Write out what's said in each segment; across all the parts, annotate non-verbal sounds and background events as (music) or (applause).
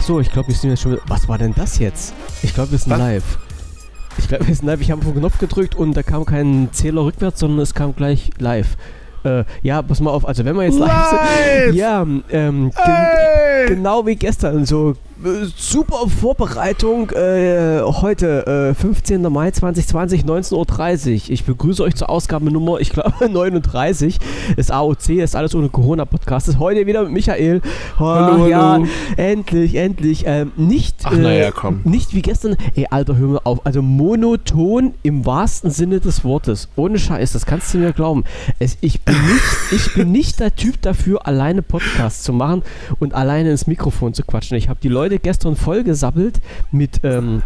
Achso, ich glaube, wir sind jetzt schon. Was war denn das jetzt? Ich glaube, wir sind Was? live. Ich glaube, wir sind live. Ich habe auf den Knopf gedrückt und da kam kein Zähler rückwärts, sondern es kam gleich live. Äh, ja, pass mal auf. Also, wenn wir jetzt live, Live! sind. Ja, ähm, gen Ey! genau wie gestern. So super Vorbereitung. Äh, heute, äh, 15. Mai 2020, 19.30 Uhr. Ich begrüße euch zur Ausgabe Nummer, ich glaube, (laughs) 39. Das AOC ist alles ohne Corona-Podcast. Ist heute wieder mit Michael. Oh, Hallo, ja, hallo. endlich, endlich. Ähm, nicht, Ach, na ja, komm. nicht wie gestern. Ey, Alter, hör mir auf. Also monoton im wahrsten Sinne des Wortes. Ohne Scheiß, das kannst du mir glauben. Es, ich, bin nicht, (laughs) ich bin nicht der Typ dafür, alleine Podcasts zu machen und alleine ins Mikrofon zu quatschen. Ich habe die Leute gestern vollgesappelt mit, ähm,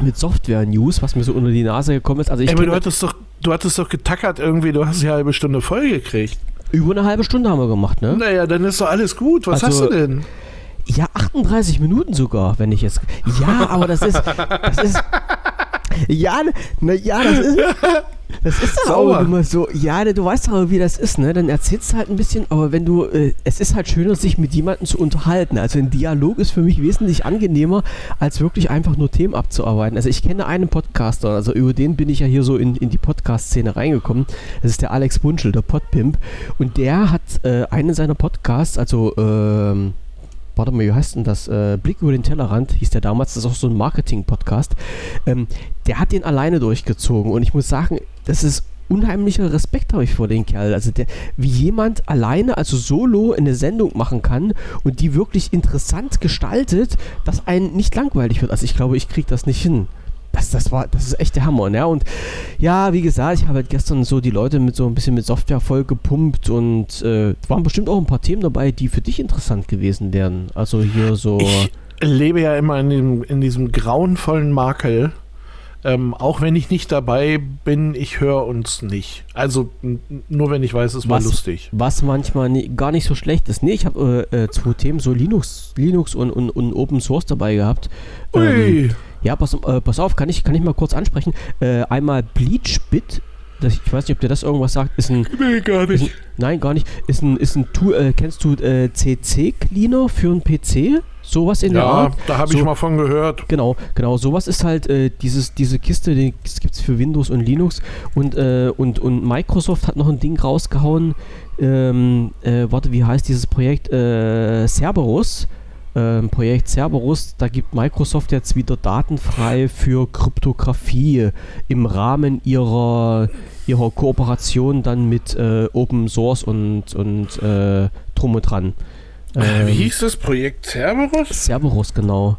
mit Software-News, was mir so unter die Nase gekommen ist. Also ich Ey, aber du hattest doch, du hattest doch getackert irgendwie, du hast die halbe Stunde voll gekriegt. über eine halbe Stunde haben wir gemacht, ne? Naja, dann ist doch alles gut. Was Also- hast du denn? Ja, 38 Minuten sogar, wenn ich jetzt. Ja, aber das ist. Das ist. Ja, na ja, das ist. (laughs) Das ist Sauer. auch immer so. Ja, ne, du weißt aber, wie das ist, ne? Dann erzählst du halt ein bisschen, aber wenn du. Äh, es ist halt schöner, sich mit jemandem zu unterhalten. Also ein Dialog ist für mich wesentlich angenehmer, als wirklich einfach nur Themen abzuarbeiten. Also ich kenne einen Podcaster, also über den bin ich ja hier so in, in die Podcast-Szene reingekommen. Das ist der Alex Bunschel, der Podpimp. Und der hat äh, einen seiner Podcasts, also. Ähm, warte mal, wie heißt denn das? Äh, Blick über den Tellerrand hieß der damals, das ist auch so ein Marketing-Podcast. Ähm, der hat den alleine durchgezogen und ich muss sagen, das ist unheimlicher Respekt habe ich vor den Kerl. Also der, wie jemand alleine, also solo eine Sendung machen kann und die wirklich interessant gestaltet, dass einen nicht langweilig wird. Also ich glaube, ich kriege das nicht hin. Das, das war, das ist echt der Hammer, ne? Und ja, wie gesagt, ich habe halt gestern so die Leute mit so ein bisschen mit Software voll gepumpt und äh, waren bestimmt auch ein paar Themen dabei, die für dich interessant gewesen wären. Also hier so. Ich lebe ja immer in, dem, in diesem grauenvollen Makel. Ähm, auch wenn ich nicht dabei bin, ich höre uns nicht. Also nur wenn ich weiß, es war Was? lustig. Was manchmal nie, gar nicht so schlecht ist. Nee, ich habe äh, äh, zwei Themen, so Linux, Linux und, und, und Open Source dabei gehabt. Ähm, Ui. ja, pass, äh, pass auf, kann ich, kann ich mal kurz ansprechen. Äh, einmal Bleachbit, das, ich weiß nicht, ob dir das irgendwas sagt, ist ein, Nee, gar ist ein nicht. nein, gar nicht, ist ein, ist ein Tool, äh, kennst du CC-Cleaner für einen PC? Sowas in der Ja, Art? da habe So- ich mal von gehört. Genau, genau. Sowas ist halt äh, dieses, diese Kiste, die gibt es für Windows und Linux. Und, äh, und, und Microsoft hat noch ein Ding rausgehauen. Ähm, äh, warte, wie heißt dieses Projekt? Äh, Cerberus. Ähm, Projekt Cerberus. Da gibt Microsoft jetzt wieder Daten frei für Kryptographie im Rahmen ihrer, ihrer Kooperation dann mit äh, Open Source und, und äh, drum und dran. Wie Ähm, hieß das Projekt Cerberus? Cerberus, genau.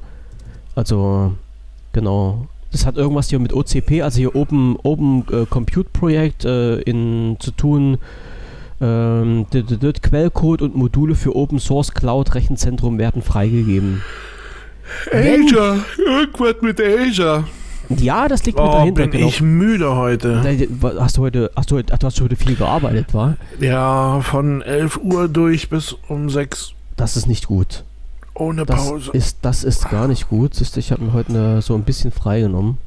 Also, genau. Das hat irgendwas hier mit OCP, also hier Open, Open äh, Compute Projekt äh, in, zu tun. Ähm, Quellcode und Module für Open Source Cloud Rechenzentrum werden freigegeben. Asia. Irgendwas mit Asia. Ja, das liegt mit Oh, dahinter. bin Genau. ich müde heute. Äh, Hast du heute, hast du heute, ach, du hast heute viel gearbeitet, war? Ja, von 11 Uhr durch bis um 6 Das ist nicht gut. ohne Das Pause. ist, das ist gar nicht gut. Du, ich habe mir heute ne, so ein bisschen freigenommen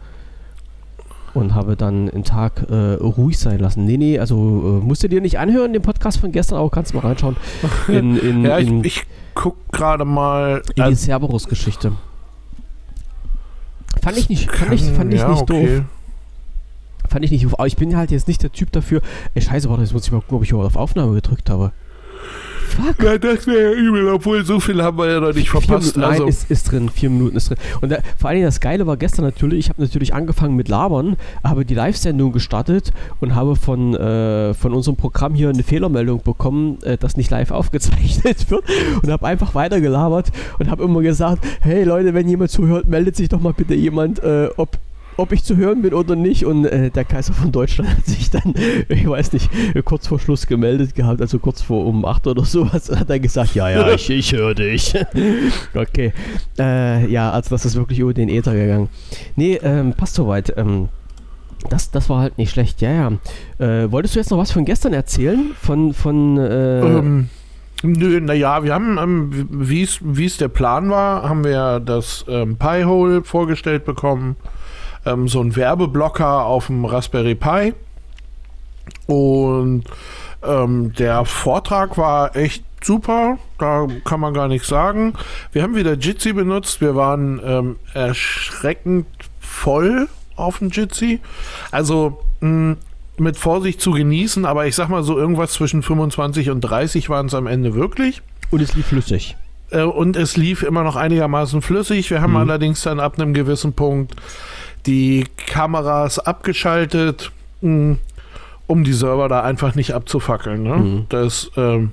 und habe dann einen Tag äh, ruhig sein lassen. Nee, nee, also äh, musst du dir nicht anhören, den Podcast von gestern, aber kannst mal reinschauen (laughs) in, in, ja, ich, in, ich guck gerade mal. in die also, Cerberus-Geschichte. Fand ich nicht, fand ich, fand ich ja, nicht okay. doof. Fand ich nicht doof. Aber ich bin halt jetzt nicht der Typ dafür. Ey, scheiße, warte, jetzt muss ich mal gucken, ob ich überhaupt auf Aufnahme gedrückt habe. Fuck. Ja, das wäre ja übel, obwohl so viel haben wir ja noch nicht Vier verpasst. Minuten, nein, Also, ist, ist drin. Vier Minuten ist drin. Und da, vor allen Dingen das Geile war gestern natürlich, ich habe natürlich angefangen mit Labern, habe die Live-Sendung gestartet und habe von, äh, von unserem Programm hier eine Fehlermeldung bekommen, äh, dass nicht live (laughs) aufgezeichnet wird und habe einfach weiter gelabert und habe immer gesagt, hey Leute, wenn jemand zuhört, meldet sich doch mal bitte jemand, äh, ob ob ich zu hören bin oder nicht. Und äh, der Kaiser von Deutschland (laughs) hat sich dann, ich weiß nicht, kurz vor Schluss gemeldet gehabt, also kurz vor um 8 oder sowas, hat er gesagt, ja, ja, ich, ich höre dich. (laughs) okay. Äh, ja, also das ist wirklich über den Äther gegangen. Nee, ähm, passt soweit. Ähm, das, das war halt nicht schlecht, ja, ja. Äh, wolltest du jetzt noch was von gestern erzählen? Von, von, äh, ähm, nö, naja, wir haben, ähm, wie es der Plan war, haben wir das ähm, Pi-Hole vorgestellt bekommen. Ähm, so ein Werbeblocker auf dem Raspberry Pi. Und ähm, der Vortrag war echt super, da kann man gar nichts sagen. Wir haben wieder Jitsi benutzt, wir waren ähm, erschreckend voll auf dem Jitsi. Also mh, mit Vorsicht zu genießen, aber ich sag mal so irgendwas zwischen 25 und 30 waren es am Ende wirklich. Und es lief flüssig. Äh, und es lief immer noch einigermaßen flüssig. Wir haben mhm. allerdings dann ab einem gewissen Punkt die Kameras abgeschaltet, mh, um die Server da einfach nicht abzufackeln. Ne? Mhm. Das ähm,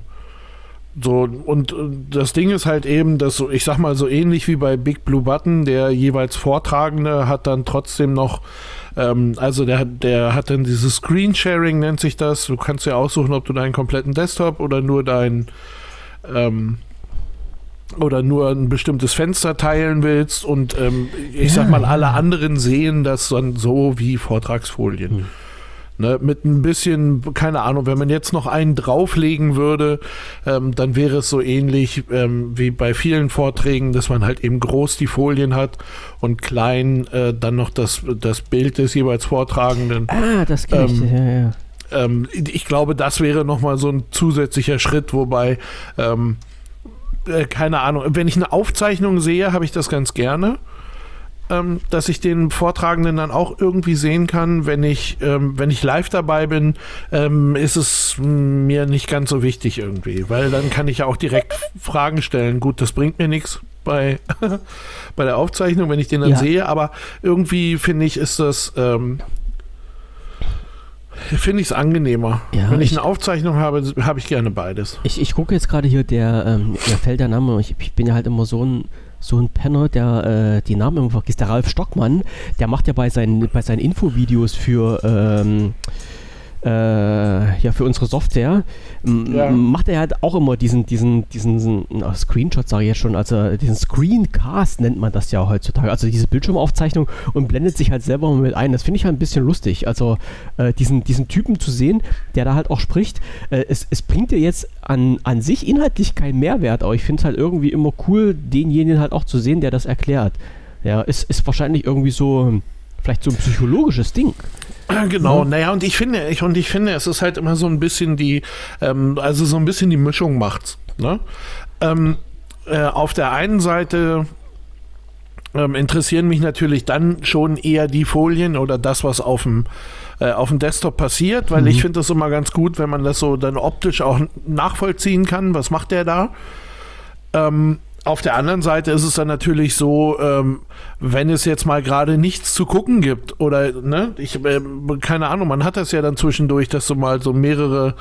so, und das Ding ist halt eben, dass so, ich sag mal, so ähnlich wie bei Big Blue Button, der jeweils Vortragende hat dann trotzdem noch, ähm, also der, der hat dann dieses Screen Sharing, nennt sich das. Du kannst ja aussuchen, ob du deinen kompletten Desktop oder nur dein, ähm, oder nur ein bestimmtes Fenster teilen willst und ähm, ich ja, sag mal, alle anderen sehen das dann so wie Vortragsfolien. Hm. Ne, mit ein bisschen, keine Ahnung, wenn man jetzt noch einen drauflegen würde, ähm, dann wäre es so ähnlich ähm, wie bei vielen Vorträgen, dass man halt eben groß die Folien hat und klein äh, dann noch das, das Bild des jeweils Vortragenden. Ah, das kenne ich, ähm, ja, ja. Ähm, ich glaube, das wäre nochmal so ein zusätzlicher Schritt, wobei ähm, äh, keine Ahnung, wenn ich eine Aufzeichnung sehe, habe ich das ganz gerne ähm, dass ich den Vortragenden dann auch irgendwie sehen kann. Wenn ich, ähm, wenn ich live dabei bin, ähm, ist es mir nicht ganz so wichtig irgendwie, weil dann kann ich ja auch direkt (laughs) Fragen stellen. Gut, das bringt mir nichts bei, (laughs) bei der Aufzeichnung, wenn ich den dann ja. sehe, aber irgendwie finde ich, ist das. Finde ich es angenehmer. Ja, Wenn ich, ich, eine Aufzeichnung habe, habe ich gerne beides. Ich, ich gucke jetzt gerade hier, der, ähm, mir fällt der Name, ich, ich, bin ja halt immer so ein so ein Penner, der äh, die Namen immer vergisst, der Ralf Stockmann, der macht ja bei seinen, bei seinen Infovideos für ähm, äh, ja, für unsere Software, ja. macht er halt auch immer diesen, diesen, diesen na, Screenshot, sage ich jetzt schon, also diesen Screencast nennt man das ja heutzutage, also diese Bildschirmaufzeichnung und blendet sich halt selber mit ein. Das finde ich halt ein bisschen lustig. Also äh, diesen, diesen Typen zu sehen, der da halt auch spricht, äh, es, es bringt dir jetzt an, an sich inhaltlich keinen Mehrwert, aber ich finde es halt irgendwie immer cool, denjenigen halt auch zu sehen, der das erklärt. Ja, ist, ist wahrscheinlich irgendwie so vielleicht so ein psychologisches Ding. (clears throat) Genau, naja, und ich finde, ich, und ich finde, es ist halt immer so ein bisschen die, ähm, also so ein bisschen die Mischung macht's. Ne? Ähm, äh, auf der einen Seite ähm, interessieren mich natürlich dann schon eher die Folien oder das, was auf dem äh, auf dem Desktop passiert, weil mhm. ich finde das immer ganz gut, wenn man das so dann optisch auch nachvollziehen kann. Was macht der da? Ähm, auf der anderen Seite ist es dann natürlich so, ähm, wenn es jetzt mal gerade nichts zu gucken gibt oder, ne, ich, äh, keine Ahnung, man hat das ja dann zwischendurch, dass du mal so mehrere,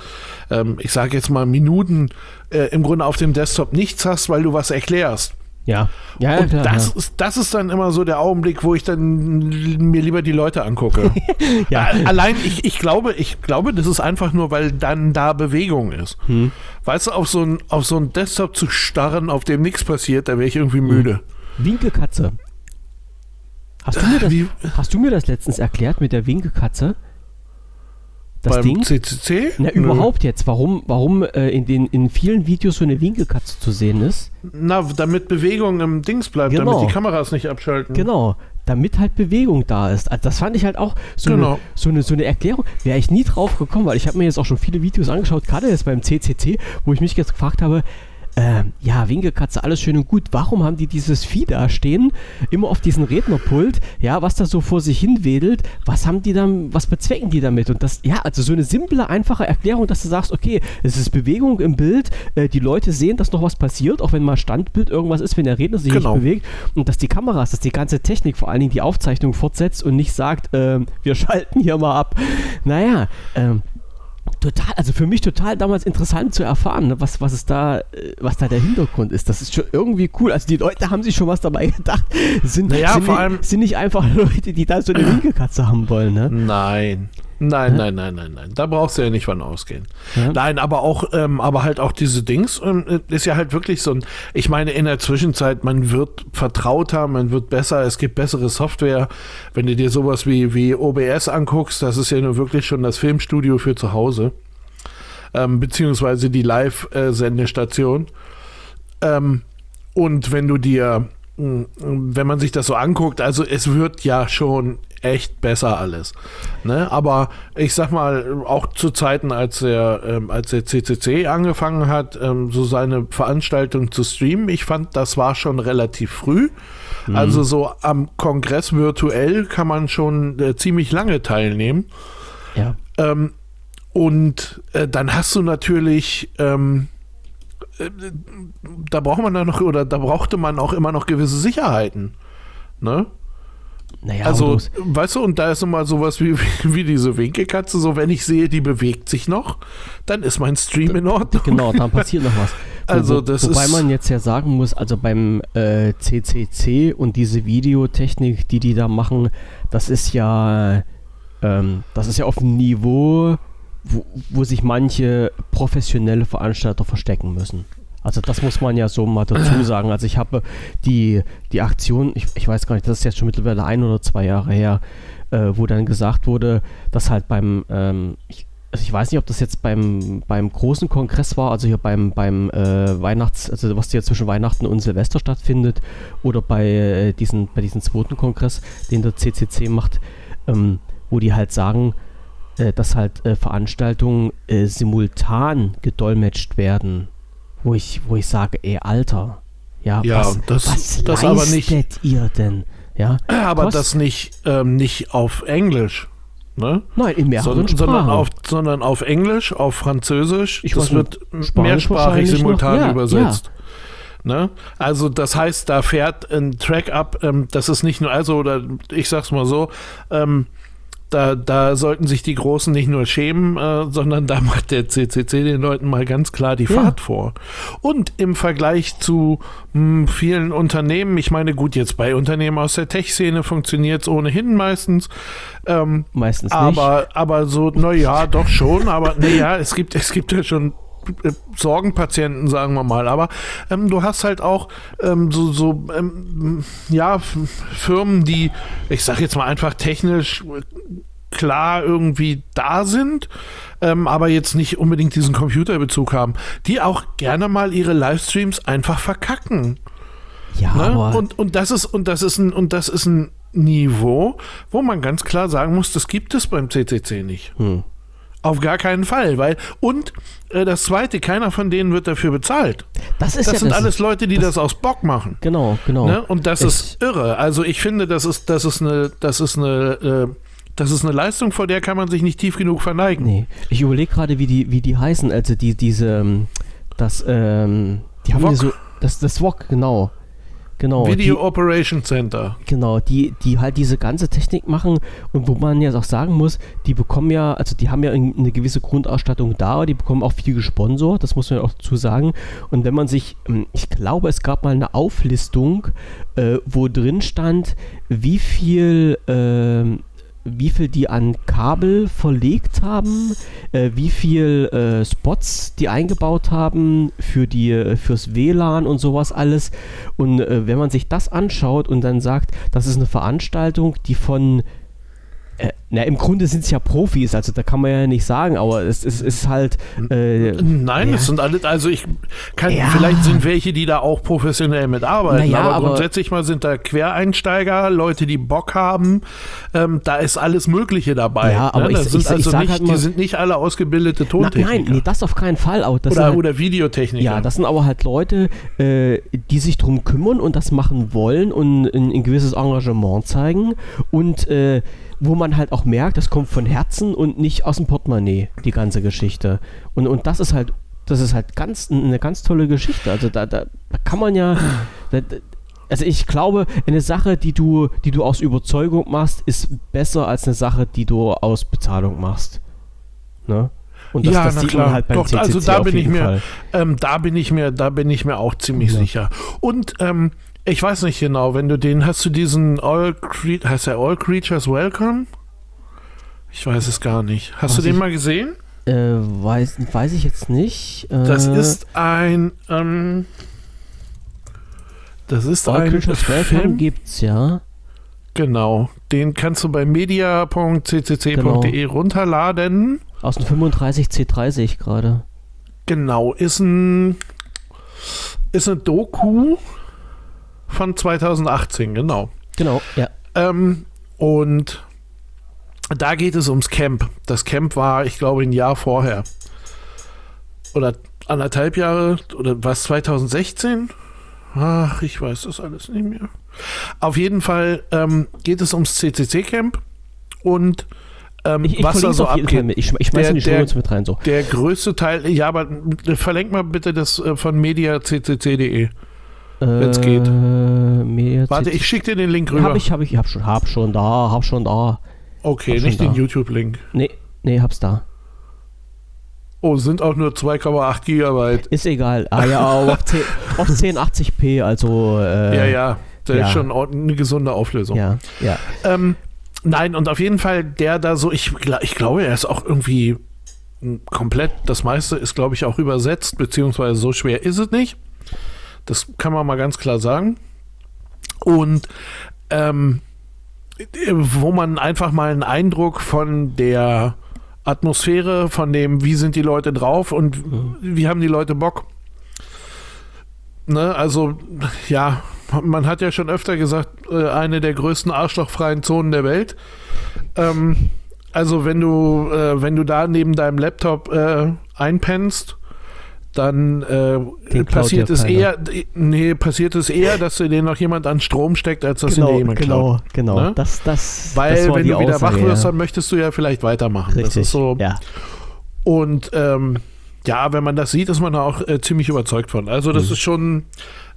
ähm, ich sage jetzt mal Minuten äh, im Grunde auf dem Desktop nichts hast, weil du was erklärst. Ja. ja, und klar, das, ja. Ist, das ist dann immer so der Augenblick, wo ich dann mir lieber die Leute angucke. (laughs) ja. Allein, ich, ich, glaube, ich glaube, das ist einfach nur, weil dann da Bewegung ist. Hm. Weißt du, auf so ein, auf so ein Desktop zu starren, auf dem nichts passiert, da wäre ich irgendwie müde. Winkelkatze. Hast du, mir das, hast du mir das letztens erklärt mit der Winkelkatze? Das Beim Ding. CCC? Na, Nö. überhaupt jetzt. Warum, warum äh, in, den, in vielen Videos so eine Winkelkatze zu sehen ist? Na, damit Bewegung im Dings bleibt, genau. damit die Kameras nicht abschalten. Genau, damit halt Bewegung da ist. Also das fand ich halt auch so, genau. eine, so, eine, so eine Erklärung. Wäre ich nie drauf gekommen, weil ich habe mir jetzt auch schon viele Videos angeschaut, gerade jetzt beim CCC, wo ich mich jetzt gefragt habe, äh, ja, Winkelkatze, alles schön und gut. Warum haben die dieses Vieh da stehen, immer auf diesem Rednerpult, ja, was da so vor sich hin wedelt, was haben die dann, was bezwecken die damit? Und das, ja, also so eine simple, einfache Erklärung, dass du sagst, okay, es ist Bewegung im Bild, äh, die Leute sehen, dass noch was passiert, auch wenn mal Standbild irgendwas ist, wenn der Redner sich genau. nicht bewegt und dass die Kameras, dass die ganze Technik, vor allen Dingen die Aufzeichnung fortsetzt und nicht sagt, äh, wir (laughs) schalten hier mal ab. Naja, ähm, total, also für mich total damals interessant zu erfahren, ne, was, was es da, äh, was da der Hintergrund ist. Das ist schon irgendwie cool. Also die Leute haben sich schon was dabei (laughs) gedacht. Sind, naja, sind, vor allem, sind nicht einfach (laughs) Leute, die da so eine (clears throat) Liegekatze haben wollen, ne? Nein. Nein, nein, nein, nein, nein. Da brauchst du ja nicht von ausgehen. Ja. Nein, aber auch, ähm, aber halt auch diese Dings ähm, ist ja halt wirklich so ein. Ich meine, in der Zwischenzeit, man wird vertrauter, man wird besser, es gibt bessere Software. Wenn du dir sowas wie, wie OBS anguckst, das ist ja nur wirklich schon das Filmstudio für zu Hause. Ähm, beziehungsweise die Live-Sendestation. Ähm, und wenn du dir wenn man sich das so anguckt, also es wird ja schon echt besser alles. Ne? Aber ich sag mal, auch zu Zeiten, als der, ähm, als der CCC angefangen hat, ähm, so seine Veranstaltung zu streamen, ich fand, das war schon relativ früh. Mhm. Also so am Kongress virtuell kann man schon äh, ziemlich lange teilnehmen. Ja. Ähm, und äh, dann hast du natürlich ähm, da braucht man dann noch, oder da brauchte man auch immer noch gewisse Sicherheiten. Ne? Naja, also, weißt du, und da ist immer sowas wie, (laughs) wie diese Winkelkatze, so wenn ich sehe, die bewegt sich noch, dann ist mein Stream in Ordnung. Genau, dann (laughs) passiert noch was. Also, wo, das wobei ist man jetzt ja sagen muss, also beim äh, CCC und diese Videotechnik, die die da machen, das ist ja, ähm, das ist ja auf einem Niveau, wo, wo sich manche professionelle Veranstalter verstecken müssen. Also das muss man ja so mal dazu (clears throat) sagen. Also ich habe die, die Aktion, ich, ich weiß gar nicht, das ist jetzt schon mittlerweile ein oder zwei Jahre her, äh, wo dann gesagt wurde, dass halt beim, ähm, ich, also ich weiß nicht, ob das jetzt beim, beim großen Kongress war, also hier beim, beim äh, Weihnachts-, also was hier zwischen Weihnachten und Silvester stattfindet, oder bei, äh, diesen, bei diesem zweiten Kongress, den der CCC macht, ähm, wo die halt sagen, äh, dass halt äh, Veranstaltungen äh, simultan gedolmetscht werden, wo ich, wo ich sage, ey, Alter, ja, ja was, das, was das aber nicht, ihr denn? Ja, aber Kost das nicht, ähm, nicht auf Englisch. Ne? Nein, in mehreren Son sondern auf, sondern auf Englisch, auf Französisch. Ich das wird Spanisch mehrsprachig simultan. Ja, übersetzt. Ne? Also das heißt, da fährt ein Track ab, ähm, das ist nicht nur, also oder ich sag's mal so, ähm, da, da sollten sich die Großen nicht nur schämen, äh, sondern da macht der CCC den Leuten mal ganz klar die Ja. Fahrt vor. Und im Vergleich zu mh, vielen Unternehmen, ich meine, gut, jetzt bei Unternehmen aus der Tech-Szene funktioniert es ohnehin meistens. Ähm, Meistens aber, aber so, naja, doch schon, aber naja, es gibt, es gibt ja schon Sorgenpatienten, sagen wir mal. Aber ähm, du hast halt auch ähm, so, so ähm, ja, Firmen, die, ich sag jetzt mal einfach technisch äh, klar irgendwie da sind, ähm, aber jetzt nicht unbedingt diesen Computerbezug haben, die auch gerne mal ihre Livestreams einfach verkacken. Ja, Ne? aber Und, und das ist, und das ist ein, und das ist ein Niveau, wo man ganz klar sagen muss, das gibt es beim CCC nicht. hm. Auf gar keinen Fall, weil und äh, das zweite, keiner von denen wird dafür bezahlt. das ist Das ja sind das alles Leute, die das, aus Bock machen. Genau, genau. Ne? Und das Ich- ist irre. Also ich finde, das ist, das ist eine, das ist eine, äh, das ist eine Leistung, vor der kann man sich nicht tief genug verneigen. Nee, ich überlege gerade, wie die, wie die heißen. Also die, diese, ähm, das, ähm, die haben hier so, das, das VOG, genau. Genau. Video die, Operation Center. Genau, die, die halt diese ganze Technik machen und wo man jetzt auch sagen muss, die bekommen ja, also die haben ja in- eine gewisse Grundausstattung da, aber die bekommen auch viel gesponsert, das muss man ja auch dazu sagen. Und wenn man sich, ähm, ich glaube, es gab mal eine Auflistung, äh, wo drin stand, wie viel, ähm, wie viel die an Kabel verlegt haben, äh, wie viel äh, Spots die eingebaut haben für die, äh, fürs WLAN und sowas alles. Und äh, wenn man sich das anschaut und dann sagt, das ist eine Veranstaltung, die von äh, na, im Grunde sind es ja Profis, also da kann man ja nicht sagen, aber es, es ist halt. Äh, Nein, ja. das sind alle, also ich kann, Ja. vielleicht sind welche, die da auch professionell mitarbeiten, Naja, aber, aber- grundsätzlich mal sind da Quereinsteiger, Leute, die Bock haben, ähm, da ist alles Mögliche dabei. Ja, aber ne? ich- ich- sind ich also sag nicht, halt mal- die sind nicht alle ausgebildete Tontechniker. nein, nee, das auf keinen Fall. Auch oder, halt, oder Videotechniker. Ja, das sind aber halt Leute, äh, die sich drum kümmern und das machen wollen und ein, ein gewisses Engagement zeigen und äh, wo man halt auch merkt, das kommt von Herzen und nicht aus dem Portemonnaie, die ganze Geschichte. Und, und das ist halt, das ist halt ganz eine ganz tolle Geschichte. Also da, da, kann man ja. Da, also ich glaube, eine Sache, die du, die du aus Überzeugung machst, ist besser als eine Sache, die du aus Bezahlung machst. Ne? Und das, Ja, das na klar. halt Doch, CCC also da bin ich mir-. Ähm, da bin ich mir, da bin ich mir auch ziemlich Ja. sicher. Und ähm, ich weiß nicht genau, wenn du den, hast du diesen All heißt der All Creatures Welcome? Ich weiß es gar nicht. Hast Weiß du den ich- mal gesehen? Äh, weiß, weiß ich jetzt nicht. Äh, Das ist ein, ähm, das ist ein Film. gibt's, ja. Genau. Den kannst du bei media.ccc.de Genau. runterladen. Aus dem 35C3 sehe ich gerade. Genau. Ist ein, ist eine Doku von 2018, genau. Genau, ja. Ähm, und da geht es ums Camp. Das Camp war, ich glaube, ein Jahr vorher. Oder anderthalb Jahre, oder was, 2016? Ach, ich weiß das alles nicht mehr. Auf jeden Fall ähm, geht es ums CCC-Camp und ähm, Ich, ich was da so abgeht. Ich, ich schmeiß Der- in die Show mit rein so. Der größte Teil, ja, aber verlenk mal bitte das äh, von mediaccc.de. wenn's geht. Äh, Warte, ich schicke dir den Link rüber. Hab ich, hab ich, hab schon, hab schon da, hab schon da. Okay, hab schon nicht den. YouTube-Link. Nee, nee, hab's da. Oh, sind auch nur 2,8 Gigabyte. Ist egal. Ah ja, auf, 10, auf 1080p, also äh, ja, ja. Das ja. ist schon eine gesunde Auflösung. Ja, ja. Ähm, nein, und auf jeden Fall der da so, ich, ich glaube, er ist auch irgendwie komplett, das meiste ist, glaube ich, auch übersetzt, beziehungsweise so schwer ist es nicht. Das kann man mal ganz klar sagen. Und ähm, wo man einfach mal einen Eindruck von der Atmosphäre, von dem, wie sind die Leute drauf und wie haben die Leute Bock. Ne, also, ja, man hat ja schon öfter gesagt, äh, eine der größten arschlochfreien Zonen der Welt. Ähm, also, wenn du, äh, wenn du da neben deinem Laptop äh, einpennst, dann äh, passiert es keiner. eher, nee, passiert es eher, dass dir den noch jemand an Strom steckt, als dass Genau, jemand genau, klaut. genau. Ne? Das, das, Weil, das wenn du wieder Aussage, wach wirst, ja. dann möchtest du ja vielleicht weitermachen. Richtig, Das ist so. ja. Und ähm, ja, wenn man das sieht, ist man da auch äh, ziemlich überzeugt von. Also, das Mhm. ist schon,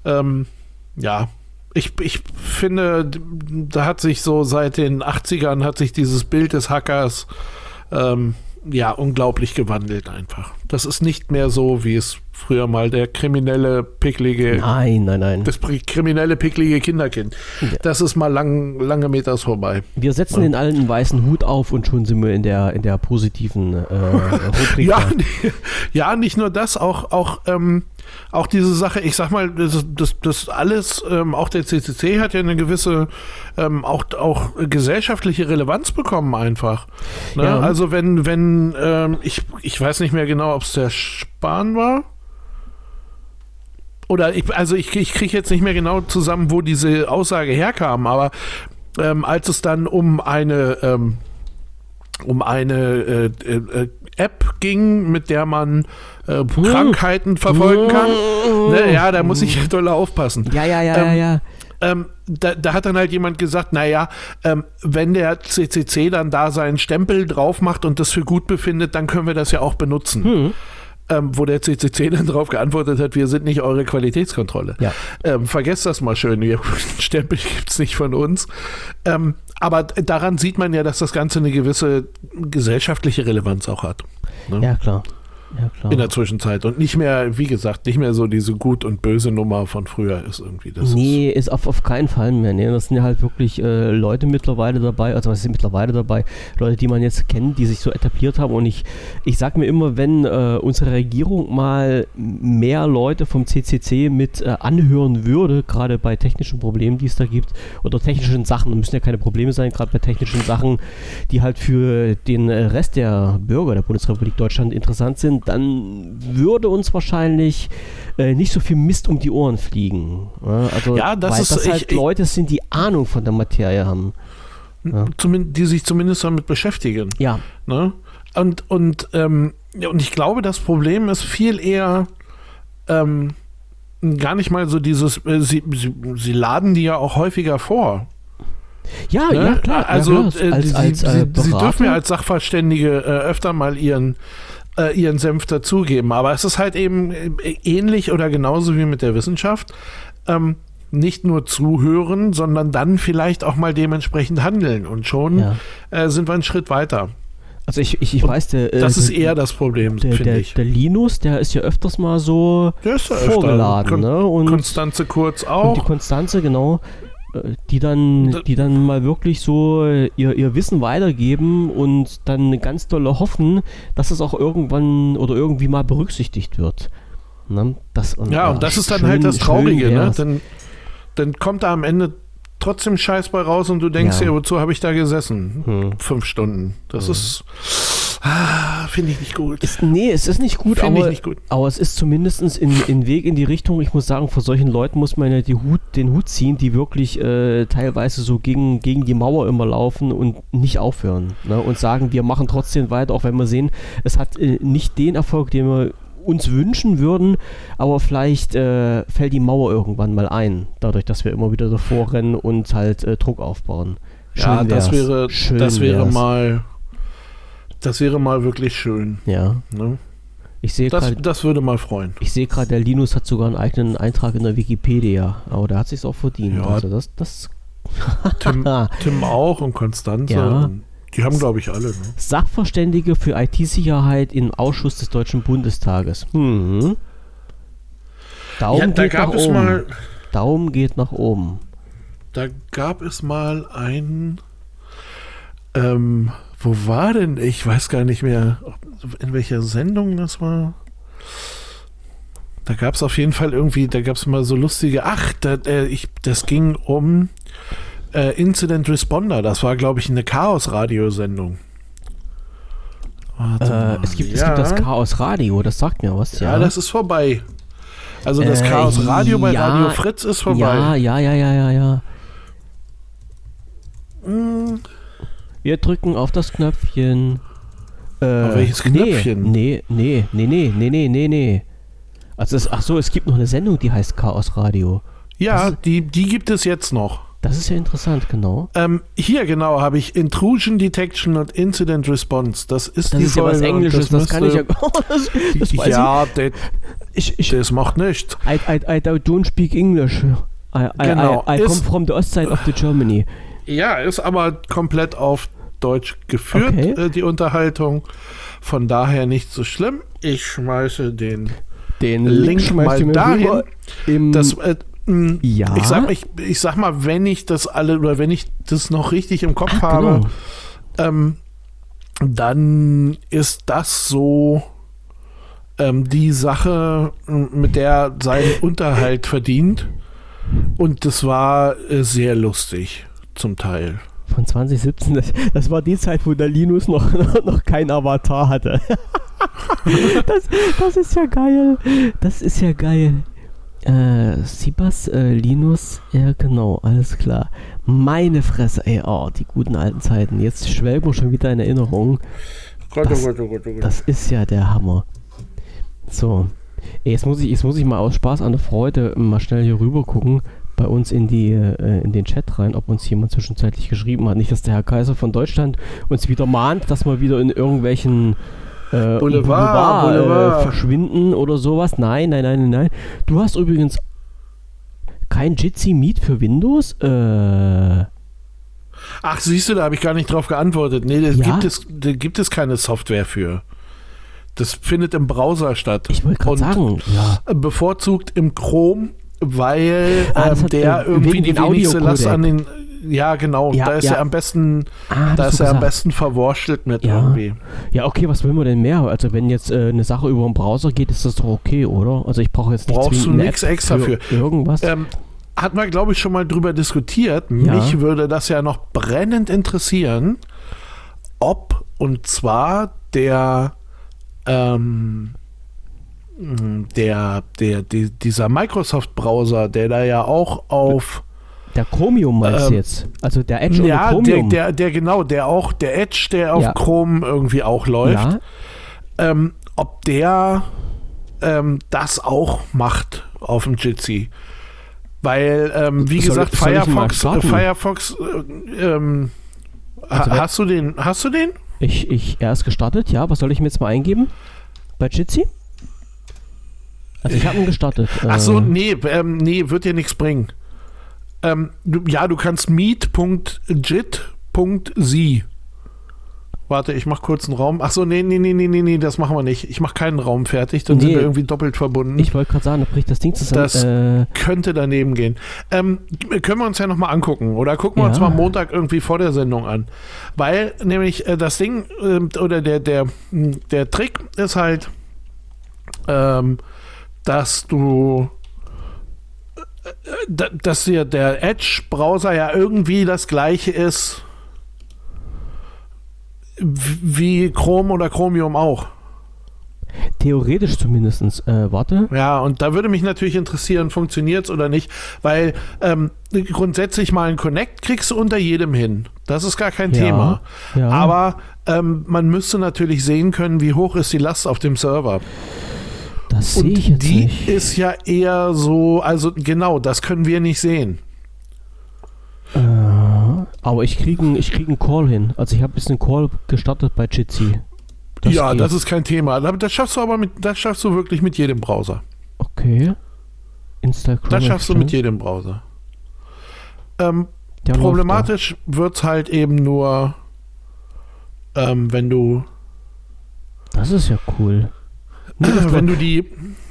ähm, ja, ich, ich finde, da hat sich so seit den 80ern hat sich dieses Bild des Hackers ähm, ja unglaublich gewandelt einfach. Das ist nicht mehr so, wie es früher mal der kriminelle, picklige, Nein, nein, nein. das kriminelle, picklige Kinderkind. Ja. Das ist mal lang, lange Meters vorbei. Wir setzen Ja. den alten weißen Hut auf und schon sind wir in der, in der positiven äh, Rubrik. (laughs) Ja, (laughs) ja, nicht nur das, auch, auch, ähm, auch diese Sache, ich sag mal, das, das, das alles, ähm, auch der CCC hat ja eine gewisse, ähm, auch, auch gesellschaftliche Relevanz bekommen einfach. Ne? Ja. Also wenn, wenn, ähm, ich, ich weiß nicht mehr genau, ob es der Spahn war. Oder ich, also ich, ich kriege jetzt nicht mehr genau zusammen, wo diese Aussage herkam, aber ähm, als es dann um eine ähm, um eine äh, äh, äh, App ging, mit der man äh, Krankheiten verfolgen kann. Ne, ja, da muss ich doll aufpassen. Ja, ja, ja, ja, Ähm, ja. Ähm, da, da hat dann halt jemand gesagt, naja, ähm, wenn der CCC dann da seinen Stempel drauf macht und das für gut befindet, dann können wir das ja auch benutzen. Hm. Ähm, wo der CCC (laughs) dann drauf geantwortet hat, wir sind nicht eure Qualitätskontrolle. Ja. Ähm, vergesst das mal schön, wir, Stempel (laughs) gibt es nicht von uns. Ähm, aber daran sieht man ja, dass das Ganze eine gewisse gesellschaftliche Relevanz auch hat. Ne? Ja, klar. Ja. In der Zwischenzeit. Und nicht mehr, wie gesagt, nicht mehr so diese gut und böse Nummer von früher ist irgendwie. Das nee, ist auf, auf keinen Fall mehr. Nee, das sind ja halt wirklich äh, Leute mittlerweile dabei, also was sind mittlerweile dabei, Leute, die man jetzt kennt, die sich so etabliert haben. Und ich, ich sag mir immer, wenn äh, unsere Regierung mal mehr Leute vom CCC mit äh, anhören würde, gerade bei technischen Problemen, die es da gibt, oder technischen Sachen, müssen ja keine Probleme sein, gerade bei technischen Sachen, die halt für den äh, Rest der Bürger der Bundesrepublik Deutschland interessant sind, dann würde uns wahrscheinlich äh, nicht so viel Mist um die Ohren fliegen. Ja, also, Ja, das weil ist- das halt ich- Leute sind, die Ahnung von der Materie haben. Ja. die sich zumindest damit beschäftigen. Ja, Ne? Und, und, ähm, und ich glaube, das Problem ist viel eher ähm, gar nicht mal so dieses, äh, sie, sie, sie laden die ja auch häufiger vor. ja, Ne? ja, klar. Also ja, äh, klar. als, sie, als, äh, sie, sie dürfen ja als Sachverständige äh, öfter mal ihren, äh, ihren Senf dazugeben. Aber es ist halt eben äh, ähnlich oder genauso wie mit der Wissenschaft. Ähm, nicht nur zuhören, sondern dann vielleicht auch mal dementsprechend handeln. Und schon Ja. äh, sind wir einen Schritt weiter. Also ich, ich, ich weiß, der, äh, Das ist der- eher das Problem, der, finde ich. der Linus, der ist ja öfters mal so Der ist ja öfter. vorgeladen, Kon ne? Und, Konstanze Kurz und die auch. Konstanze, genau, äh, die dann, Da- die dann mal wirklich so äh, ihr, ihr Wissen weitergeben und dann ganz dolle hoffen, dass es auch irgendwann oder irgendwie mal berücksichtigt wird. Ne? Das, Ja, äh, und das ist dann schön- halt das Traurige. Ne? Dann, dann kommt da am Ende trotzdem Scheiß bei raus und du denkst Ja. dir, wozu habe ich da gesessen? Hm. Fünf Stunden. Das Hm. ist. Ah, Finde ich nicht gut. Ist, nee, es ist nicht gut, Finde ich aber, nicht gut. aber es ist zumindest in, in Weg in die Richtung. Ich muss sagen, vor solchen Leuten muss man ja die Hut, den Hut ziehen, die wirklich äh, teilweise so gegen, gegen die Mauer immer laufen und nicht aufhören. Ne? Und sagen, wir machen trotzdem weiter, auch wenn wir sehen, es hat äh, nicht den Erfolg, den wir uns wünschen würden, aber vielleicht äh, fällt die Mauer irgendwann mal ein, dadurch, dass wir immer wieder davor rennen und halt äh, Druck aufbauen. ja, das wär's. wäre, Schön das wäre wär's. mal, das wäre mal wirklich schön. Ja, Ne? ich sehe Das, gerade. das würde mal freuen. Ich sehe gerade, der Linus hat sogar einen eigenen Eintrag in der Wikipedia, aber der hat sich's auch verdient. Ja. Also das, das (laughs) Tim, (laughs) Tim auch und Konstanze. Ja. Und die haben, glaube ich, alle. Ne? Sachverständige für IT-Sicherheit im Ausschuss des Deutschen Bundestages. Mhm. Daumen Ja, da geht gab nach es oben. mal, Daumen geht nach oben. da gab es mal ein, ähm, wo war denn? Ich weiß gar nicht mehr, ob- in welcher Sendung das war. Da gab es auf jeden Fall irgendwie, da gab es mal so lustige, ach, da, äh, ich, das ging um äh, Incident Responder. Das war, glaube ich, eine Chaos-Radio-Sendung. Warte Äh, es, gibt, es Ja. gibt das Chaos Radio, das sagt mir was, ja. Ja, das ist vorbei. Also das Äh, Chaos Radio bei ja, Radio Fritz ist vorbei. ja, ja, ja, ja, ja, ja. Hm, Wir drücken auf das Knöpfchen. Äh, Auf welches Knöpfchen? Nee, nee, nee, nee, nee, nee, nee, nee. Also es, ach so, es gibt noch eine Sendung, die heißt Chaos Radio. Ja, Das- die, die gibt es jetzt noch. Das ist ja interessant, genau. Ähm, hier genau habe ich Intrusion Detection und Incident Response. Das ist Das die ist ja was Folge Englisches, das, kann ich ja. (laughs) das, das weiß ja, das, ich. Ich, ich das macht nichts. I, I, I don't speak English. I, I, Genau, I, I come ist- from the Ostside of the Germany. Ja, ist aber komplett auf Deutsch geführt, Okay. äh, die Unterhaltung. Von daher nicht so schlimm. Ich schmeiße den Den Link schmeißt mal dahin. Im, Das, äh, mh, Ja. ich, sag, ich, ich sag mal, wenn ich das alle oder wenn ich das noch richtig im Kopf Ah, habe, genau. ähm, dann ist das so ähm, die Sache, mit der er seinen Unterhalt verdient. Und das war äh, sehr lustig, zum Teil. Von 2017, das, das war die Zeit, wo der Linus noch, (laughs) noch kein Avatar hatte. (laughs) das, das ist ja geil. Das ist ja geil. Äh, Sibas, äh, Linus, ja genau, alles klar. Meine Fresse, ey, oh, die guten alten Zeiten. Jetzt schwelgen wir schon wieder in Erinnerung. Das- Gott, Gott, Gott. Das ist ja der Hammer. So. Ey, Jetzt muss ich, jetzt muss ich mal aus Spaß an der Freude mal schnell hier rüber gucken bei uns in die äh, in den Chat rein, ob uns jemand zwischenzeitlich geschrieben hat. Nicht, dass der Herr Kaiser von Deutschland uns wieder mahnt, dass wir wieder in irgendwelchen äh, Boulevard, Äh, Boulevard. verschwinden oder sowas. Nein, nein, nein, nein, nein. Du hast übrigens kein Jitsi Meet für Windows? Äh, Ach, siehst du, da habe ich gar nicht drauf geantwortet. Nee, da Ja? gibt, es, da gibt es keine Software für. Das findet im Browser statt. ich wollte gerade sagen, ja. bevorzugt im Chrome, weil Ah, ähm, der äh, irgendwie die wenigste Last an den. Ja, genau. Ja, da ist ja. er am besten, Ah, da ist er am besten verwurschtelt mit Ja. irgendwie. Ja, okay, was will man denn mehr? Also wenn jetzt äh, eine Sache über den Browser geht, ist das doch okay, oder? Also ich brauche jetzt nicht Brauchst du App extra für. irgendwas. Ähm, hat man, glaube ich, schon mal drüber diskutiert. Ja. Mich würde das ja noch brennend interessieren, ob und zwar der ähm, der, der, die, dieser Microsoft-Browser, der da ja auch auf der Chromium meinst ähm, jetzt? Also der Edge ja, der, Chromium? der, der genau, der auch, der Edge, der auf Ja. Chrome irgendwie auch läuft, ja, ähm, ob der ähm, das auch macht auf dem Jitsi. Weil, ähm, wie Soll- gesagt, soll Firefox, äh? Firefox, äh, ähm, Also hast du den, hast du den? ich, ich, er ist gestartet, ja. Was soll ich mir jetzt mal eingeben? Bei Jitsi? Also ich habe ihn gestartet. Ach so, äh, nee, ähm, nee, wird dir nichts bringen. Ähm, du, ja, du kannst meet.jit.sie. Warte, ich mach kurz einen Raum. Ach so, nee, nee, nee, nee, nee, nee, das machen wir nicht. Ich mach keinen Raum fertig, dann sind Nee. wir irgendwie doppelt verbunden. Ich wollte gerade sagen, da bricht das Ding zusammen. Das- äh, könnte daneben gehen. Ähm, können wir uns ja nochmal angucken oder gucken wir uns Ja. mal Montag irgendwie vor der Sendung an. Weil nämlich äh, das Ding ähm, oder der, der, mh, der Trick ist halt, ähm, dass du äh, da- dass dir der Edge-Browser ja irgendwie das gleiche ist wie Chrom oder Chromium auch. Theoretisch zumindest. Äh, warte. Ja, und da würde mich natürlich interessieren, funktioniert es oder nicht, weil ähm, grundsätzlich mal ein Connect kriegst du unter jedem hin. Das ist gar kein Ja, Thema. ja. Aber ähm, man müsste natürlich sehen können, wie hoch ist die Last auf dem Server. Das sehe Und ich jetzt die nicht. ist ja eher so, also genau, das können wir nicht sehen. Äh, aber ich kriege einen krieg einen Call hin. Also ich habe jetzt einen Call gestartet bei Jitsi. Das ja, geht. das ist kein Thema. Das schaffst du aber mit, das schaffst du wirklich mit jedem Browser. Okay. Install Chrome Das schaffst du mit jedem Browser. Ähm, Der problematisch wird es halt eben nur, ähm, wenn du da. Das ist ja cool. Wenn du die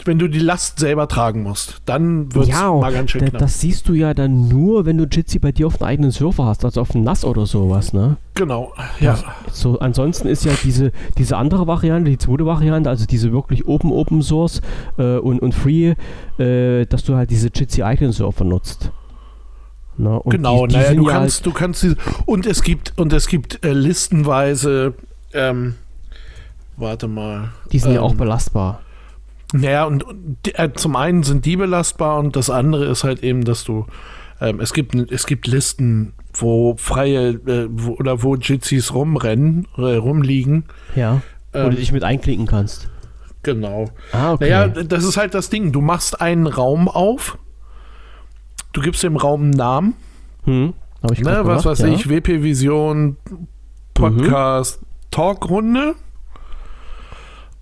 wenn du die Last selber tragen musst, dann wird es ja, mal ganz schön knapp. das siehst du ja dann nur, wenn du Jitsi bei dir auf einem eigenen Server hast, also auf dem NAS oder sowas, ne? genau. Ja. So, ansonsten ist ja diese, diese andere Variante, die zweite Variante, also diese wirklich Open Open Source äh, und, und Free, äh, dass du halt diese Jitsi eigenen Server nutzt. Na, und genau, die, die naja, du ja kannst, du kannst diese, und es gibt und es gibt äh, listenweise ähm, warte mal. Die sind ja ähm, auch belastbar. Naja, und, und äh, zum einen sind die belastbar und das andere ist halt eben, dass du, ähm, es, gibt, es gibt Listen, wo freie äh, wo, oder wo Jitsis rumrennen, äh, rumliegen. Ja. Wo Ähm, du dich mit einklicken kannst. genau. Ah, okay. Naja, das ist halt das Ding. Du machst einen Raum auf, du gibst dem Raum einen Namen, hm, hab ich ne, was gemacht, weiß ja. ich, WP Vision, Podcast, Talkrunde.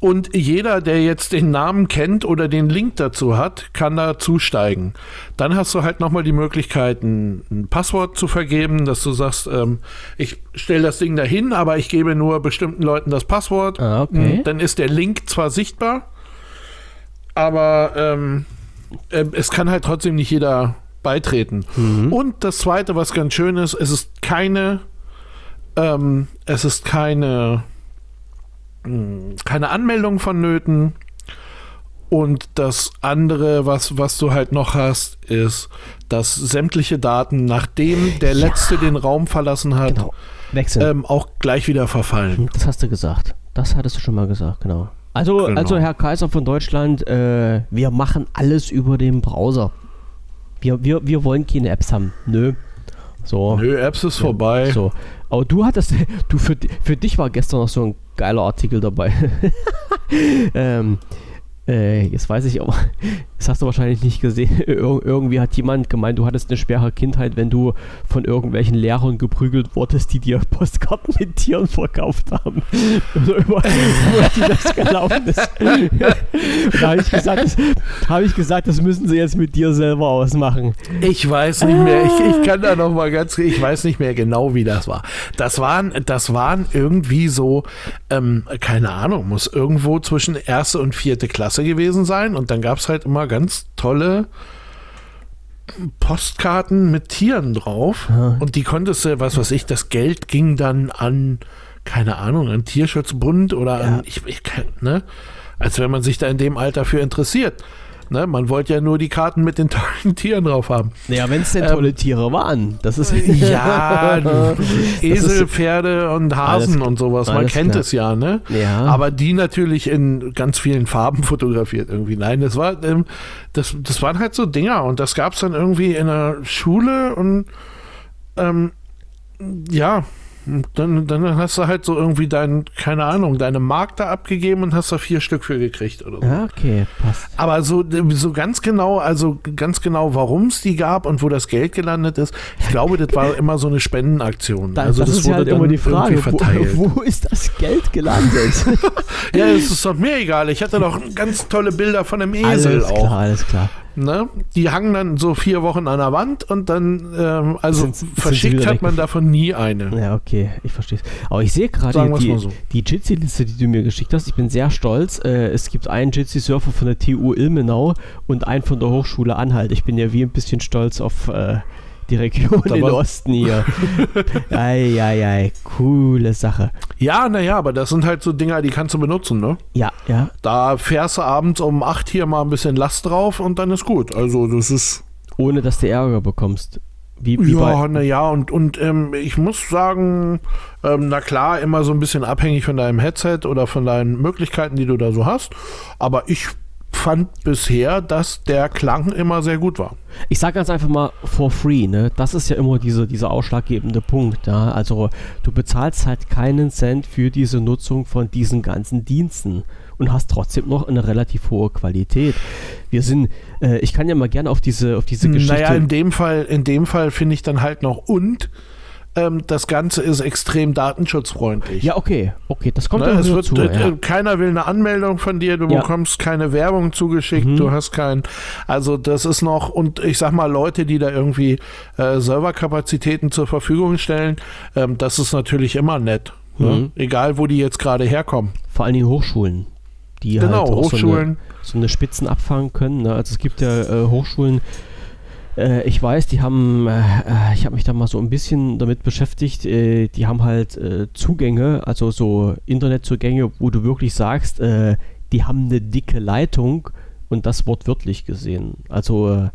Und jeder, der jetzt den Namen kennt oder den Link dazu hat, kann da zusteigen. Dann hast du halt nochmal die Möglichkeit, ein, ein Passwort zu vergeben, dass du sagst, ähm, ich stelle das Ding dahin, aber ich gebe nur bestimmten Leuten das Passwort. Ah, okay. Dann ist der Link zwar sichtbar, aber ähm, äh, es kann halt trotzdem nicht jeder beitreten. Mhm. Und das Zweite, was ganz schön ist, es ist keine, ähm, es ist keine, keine Anmeldung vonnöten. Und das andere, was, was du halt noch hast, ist, dass sämtliche Daten, nachdem der Ja. Letzte den Raum verlassen hat, Genau. Ähm, auch gleich wieder verfallen. Das hast du gesagt. Das hattest du schon mal gesagt, genau. Also, Genau. also Herr Kaiser von Deutschland, äh, wir machen alles über den Browser. Wir, wir, wir wollen keine Apps haben. Nö. So. Nö, Apps ist vorbei. So. Aber du hattest, du für, für dich war gestern noch so ein geiler Artikel dabei. (laughs) ähm, äh, jetzt weiß ich aber, das hast du wahrscheinlich nicht gesehen. (laughs) Ir irgendwie hat jemand gemeint, du hattest eine schwere Kindheit, wenn du von irgendwelchen Lehrern geprügelt wurdest, die dir (laughs) Postkarten mit Tieren verkauft haben. (laughs) Oder über, die das gelaufen ist. Da habe ich, gesagt, das- habe ich gesagt, das müssen sie jetzt mit dir selber ausmachen. Ich weiß nicht mehr, ich, ich kann da noch mal ganz, ich weiß nicht mehr genau, wie das war. Das waren, das waren irgendwie so, ähm, keine Ahnung, muss irgendwo zwischen erste und vierte Klasse gewesen sein. Und dann gab es halt immer ganz tolle Postkarten mit Tieren drauf. Ja. Und die konntest du, was weiß ich, das Geld ging dann an, keine Ahnung, an Tierschutzbund oder an, ich, ich, ne? Als wenn man sich da in dem Alter für interessiert. Ne? Man wollte ja nur die Karten mit den tollen (laughs) Tieren drauf haben. Naja, wenn es denn Ähm, tolle Tiere waren. Das ist (laughs) Ja, (laughs) Esel, ist- Pferde und Hasen Alles- und sowas. Man kennt klar. es ja, ne? Ja. Aber die natürlich in ganz vielen Farben fotografiert irgendwie. Nein, das war, ähm, das, das waren halt so Dinger und das gab es dann irgendwie in der Schule und ähm, ja, dann, dann hast du halt so irgendwie dein, keine Ahnung, deine Mark da abgegeben und hast da vier Stück für gekriegt oder so. Ja, okay, passt. Aber so, so ganz genau, also ganz genau, warum es die gab und wo das Geld gelandet ist, ich glaube, das war immer so eine Spendenaktion. Da, also das, ist ja halt immer die Frage, wo, verteilt. (laughs) wo ist das Geld gelandet? (laughs) Ja, es ist doch mir egal. Ich hatte doch ganz tolle Bilder von einem Esel alles auch. klar, alles klar. Ne? Die hangen dann so vier Wochen an der Wand und dann, ähm, also Sind- verschickt hat man davon nie eine. Ja, okay, ich verstehe es. Aber ich sehe gerade die, so. die Jitsi-Liste, die du mir geschickt hast. Ich bin sehr stolz. Äh, es gibt einen Jitsi-Surfer von der TU Ilmenau und einen von der Hochschule Anhalt. Ich bin ja wie ein bisschen stolz auf äh, die Region Da im Osten hier. (laughs) Eieiei, coole Sache. Ja, naja, aber das sind halt so Dinger, die kannst du benutzen, ne? Ja, ja. Da fährst du abends um 8 hier mal ein bisschen Last drauf und dann ist gut. Also das ist. Ohne dass du Ärger bekommst. Wie, wie ja, naja, und, und ähm, ich muss sagen, ähm, na klar, immer so ein bisschen abhängig von deinem Headset oder von deinen Möglichkeiten, die du da so hast. Aber ich fand bisher, dass der Klang immer sehr gut war. Ich sage ganz einfach mal for free, ne? Das ist ja immer diese, dieser ausschlaggebende Punkt. Ja? Also du bezahlst halt keinen Cent für diese Nutzung von diesen ganzen Diensten und hast trotzdem noch eine relativ hohe Qualität. Wir sind, äh, ich kann ja mal gerne auf diese, auf diese Geschichte. Naja, in dem Fall, in dem Fall finde ich dann halt noch und ähm, das Ganze ist extrem datenschutzfreundlich. Ja, okay, okay, das kommt ne, es wird, dazu, äh, ja. Keiner will eine Anmeldung von dir, du ja. bekommst keine Werbung zugeschickt, mhm. du hast kein, also das ist noch, und ich sag mal, Leute, die da irgendwie äh, Serverkapazitäten zur Verfügung stellen, ähm, das ist natürlich immer nett. Ne? Mhm. Ne? Egal, wo die jetzt gerade herkommen. Vor allen Dingen Hochschulen die genau, halt auch Hochschulen. So eine, so eine Spitzen abfangen können. Ne? Also es gibt ja äh, Hochschulen, äh, ich weiß, die haben, äh, äh, ich habe mich da mal so ein bisschen damit beschäftigt, äh, die haben halt äh, Zugänge, also so Internetzugänge, wo du wirklich sagst, die haben eine dicke Leitung und das wortwörtlich gesehen. Also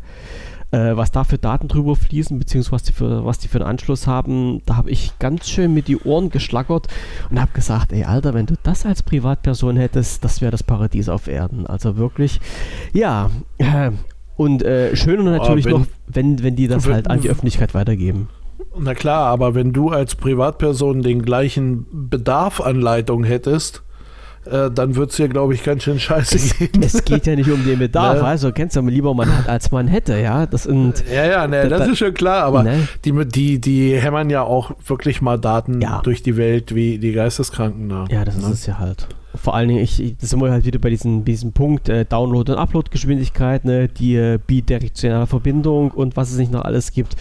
äh, was da für Daten drüber fließen, beziehungsweise was die für, was die für einen Anschluss haben, da habe ich ganz schön mit die Ohren geschlackert und habe gesagt, ey Alter, wenn du das als Privatperson hättest, das wäre das Paradies auf Erden. Also wirklich, ja. Und äh, schön und natürlich oh, wenn, noch, wenn, wenn die das wenn, halt an die Öffentlichkeit weitergeben. Na klar, aber wenn du als Privatperson den gleichen Bedarf an Leitung hättest, äh, dann wird es hier, glaube ich, ganz schön scheiße es, gehen. Es geht ja nicht um den Bedarf, (laughs) ne? also kennst du lieber man hat, als man hätte, ja. Das sind, ja, ja, ne, das, das ist schon klar, aber ne? die, die, die hämmern ja auch wirklich mal Daten ja. durch die Welt wie die Geisteskranken. Da, ja, das ne? ist es ja halt. Vor allen Dingen, ich, ich, das sind wir halt wieder bei diesem, diesem Punkt äh, Download- und Upload-Geschwindigkeit, ne, die äh, bidirektionale Verbindung und was es nicht noch alles gibt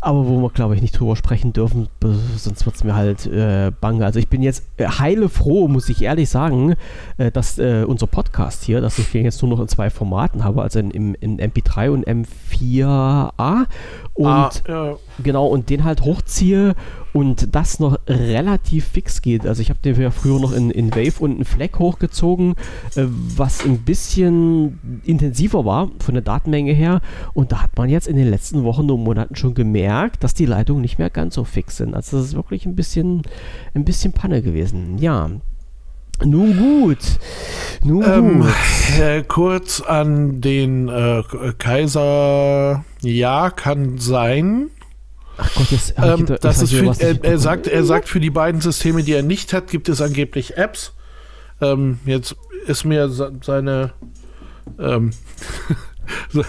aber wo wir, glaube ich, nicht drüber sprechen dürfen, sonst wird es mir halt äh, bange. Also ich bin jetzt äh, heile froh, muss ich ehrlich sagen, äh, dass äh, unser Podcast hier, dass ich jetzt nur noch in zwei Formaten habe, also in, in, in MP3 und M4A und ah, ja. Genau, und den halt hochziehe und das noch relativ fix geht. Also ich habe den ja früher noch in, in Wave und einen Fleck hochgezogen, äh, was ein bisschen intensiver war von der Datenmenge her. Und da hat man jetzt in den letzten Wochen und Monaten schon gemerkt, dass die Leitungen nicht mehr ganz so fix sind. Also das ist wirklich ein bisschen, ein bisschen Panne gewesen. Ja, nun gut. Nun ähm, gut. Äh, kurz an den äh, Kaiser. Ja, kann sein. Ach Gott, jetzt, ähm, ich, das ist für, er, er, sagt, er sagt, für die beiden Systeme, die er nicht hat, gibt es angeblich Apps. Ähm, jetzt ist mir seine ähm, (laughs)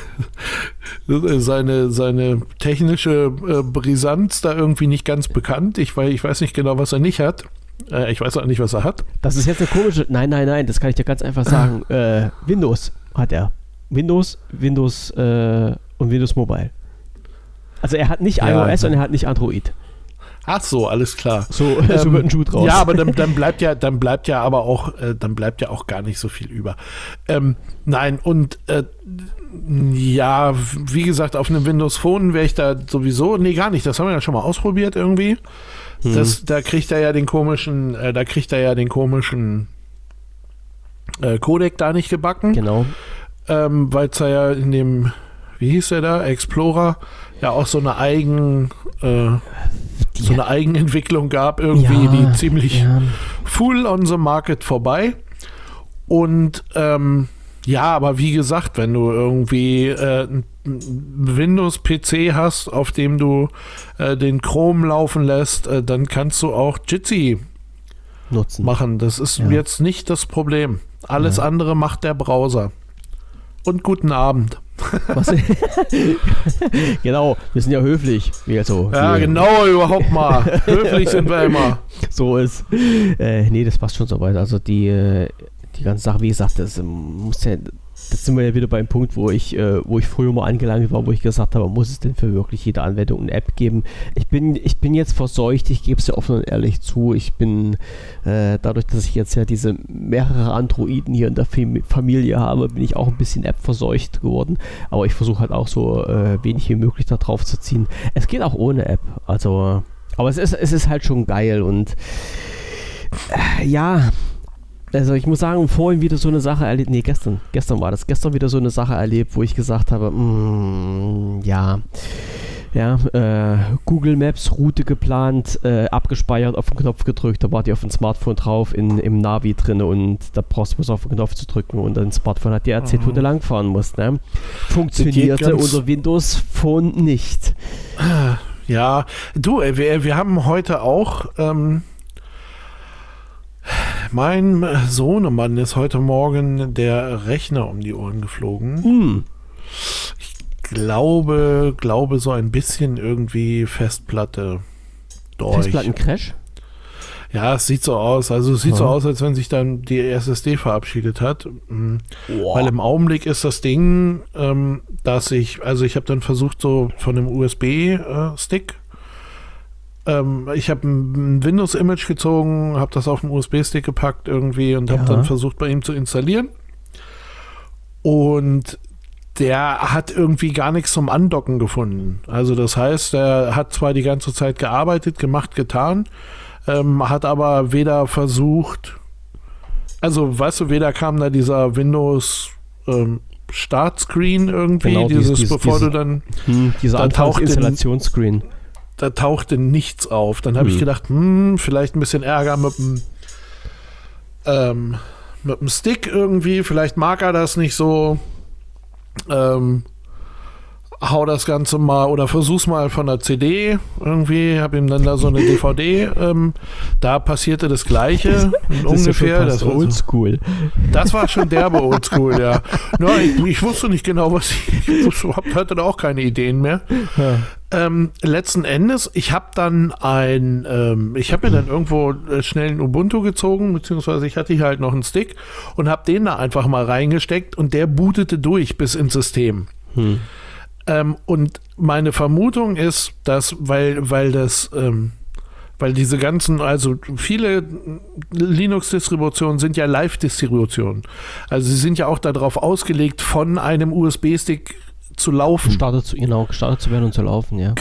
seine, seine technische äh, Brisanz da irgendwie nicht ganz bekannt. Ich, weil, ich weiß nicht genau, was er nicht hat. Äh, ich weiß auch nicht, was er hat. Das ist jetzt eine komische. Nein, nein, nein, das kann ich dir ganz einfach sagen. (laughs) Äh, Windows hat er. Windows, Windows äh, und Windows Mobile. Also er hat nicht ja, iOS und er hat nicht Android. Ach so, alles klar. So, (laughs) ähm, so wird ein Schuh draus. Ja, aber (laughs) dann, dann, bleibt ja, dann bleibt ja aber auch, äh, dann bleibt ja auch gar nicht so viel über. Ähm, nein, und äh, ja, wie gesagt, auf einem Windows Phone wäre ich da sowieso, nee, gar nicht. Das haben wir ja schon mal ausprobiert irgendwie. Hm. Das, da kriegt er ja den komischen, äh, da kriegt er ja den komischen äh, Codec da nicht gebacken. Genau. Ähm, Weil es ja in dem, wie hieß der da, Explorer, ja auch so eine Eigen, äh, so eine Eigenentwicklung gab, irgendwie, ja, die ziemlich ja. full on the market vorbei. Und ähm, ja, aber wie gesagt, wenn du irgendwie äh, Windows-PC hast, auf dem du äh, den Chrome laufen lässt, äh, dann kannst du auch Jitsi nutzen. machen. Das ist ja. jetzt nicht das Problem. Alles andere macht der Browser. Und guten Abend. (laughs) (laughs) genau, wir sind ja höflich. Also, ja, genau, überhaupt mal. (laughs) höflich sind wir immer. So ist. Äh, nee, das passt schon so weit. Also die, äh, die ganze Sache, wie gesagt, das muss ja das sind wir ja wieder beim Punkt, wo ich, äh, wo ich früher mal angelangt war, wo ich gesagt habe, muss es denn für wirklich jede Anwendung eine App geben? Ich bin, ich bin jetzt verseucht, ich gebe es ja offen und ehrlich zu. Ich bin äh, dadurch, dass ich jetzt ja diese mehrere Androiden hier in der Familie habe, bin ich auch ein bisschen App verseucht geworden. Aber ich versuche halt auch so äh, wenig wie möglich da drauf zu ziehen. Es geht auch ohne App. Also, aber es ist, es ist halt schon geil und äh, ja, also ich muss sagen, vorhin wieder so eine Sache erlebt, nee, gestern, gestern war das, gestern wieder so eine Sache erlebt, wo ich gesagt habe, mm, ja, Ja, äh, Google Maps, Route geplant, äh, abgespeichert, auf den Knopf gedrückt, da war die auf dem Smartphone drauf, in, im Navi drin und da brauchst du bloß auf den Knopf zu drücken und dein Smartphone hat dir erzählt, wo du langfahren musst. Ne? Funktionierte unter Windows Phone nicht. Ja, du, äh, wir, wir haben heute auch ähm, mein Sohnemann ist heute Morgen der Rechner um die Ohren geflogen. Hm. Ich glaube, glaube so ein bisschen irgendwie Festplatte durch. Festplattencrash? Ja, es sieht so aus. Also es sieht Ja. so aus, als wenn sich dann die SSD verabschiedet hat. Mhm. Weil im Augenblick ist das Ding, ähm, dass ich, also ich habe dann versucht, so von dem USB-Stick, ähm, ich habe ein Windows-Image gezogen, habe das auf den USB-Stick gepackt irgendwie und Ja. habe dann versucht, bei ihm zu installieren. Und der hat irgendwie gar nichts zum Andocken gefunden. Also das heißt, er hat zwar die ganze Zeit gearbeitet, gemacht, getan, ähm, hat aber weder versucht, also weißt du, weder kam da dieser Windows ähm, Startscreen irgendwie, Genau, dieses, dieses- dieses- bevor du dieses- dann, Hm, dieser taucht in-. Da tauchte nichts auf. Dann habe ich Hm. gedacht, hm, vielleicht ein bisschen Ärger mit dem ähm, mit dem Stick irgendwie, vielleicht mag er das nicht so. Ähm, hau das Ganze mal oder versuch's mal von der CD irgendwie, hab ihm dann da so eine DVD, ähm, da passierte das Gleiche (laughs) ungefähr. Das, Das war, so, oldschool. das war schon derbe (laughs) Oldschool, ja. No, ich, ich wusste nicht genau, was ich, ich wusste, hab- hatte da auch keine Ideen mehr. Ähm, letzten Endes, ich habe dann ein, ähm, ich habe mir dann irgendwo äh, schnell ein Ubuntu gezogen, beziehungsweise ich hatte hier halt noch einen Stick und habe den da einfach mal reingesteckt und der bootete durch bis ins System. Hm. Ähm, und meine Vermutung ist, dass, weil, weil das, ähm, weil diese ganzen, also viele Linux-Distributionen sind ja Live-Distributionen. Also sie sind ja auch darauf ausgelegt, von einem USB-Stick zu laufen. Gestartet zu, genau, gestartet zu werden und zu laufen, ja.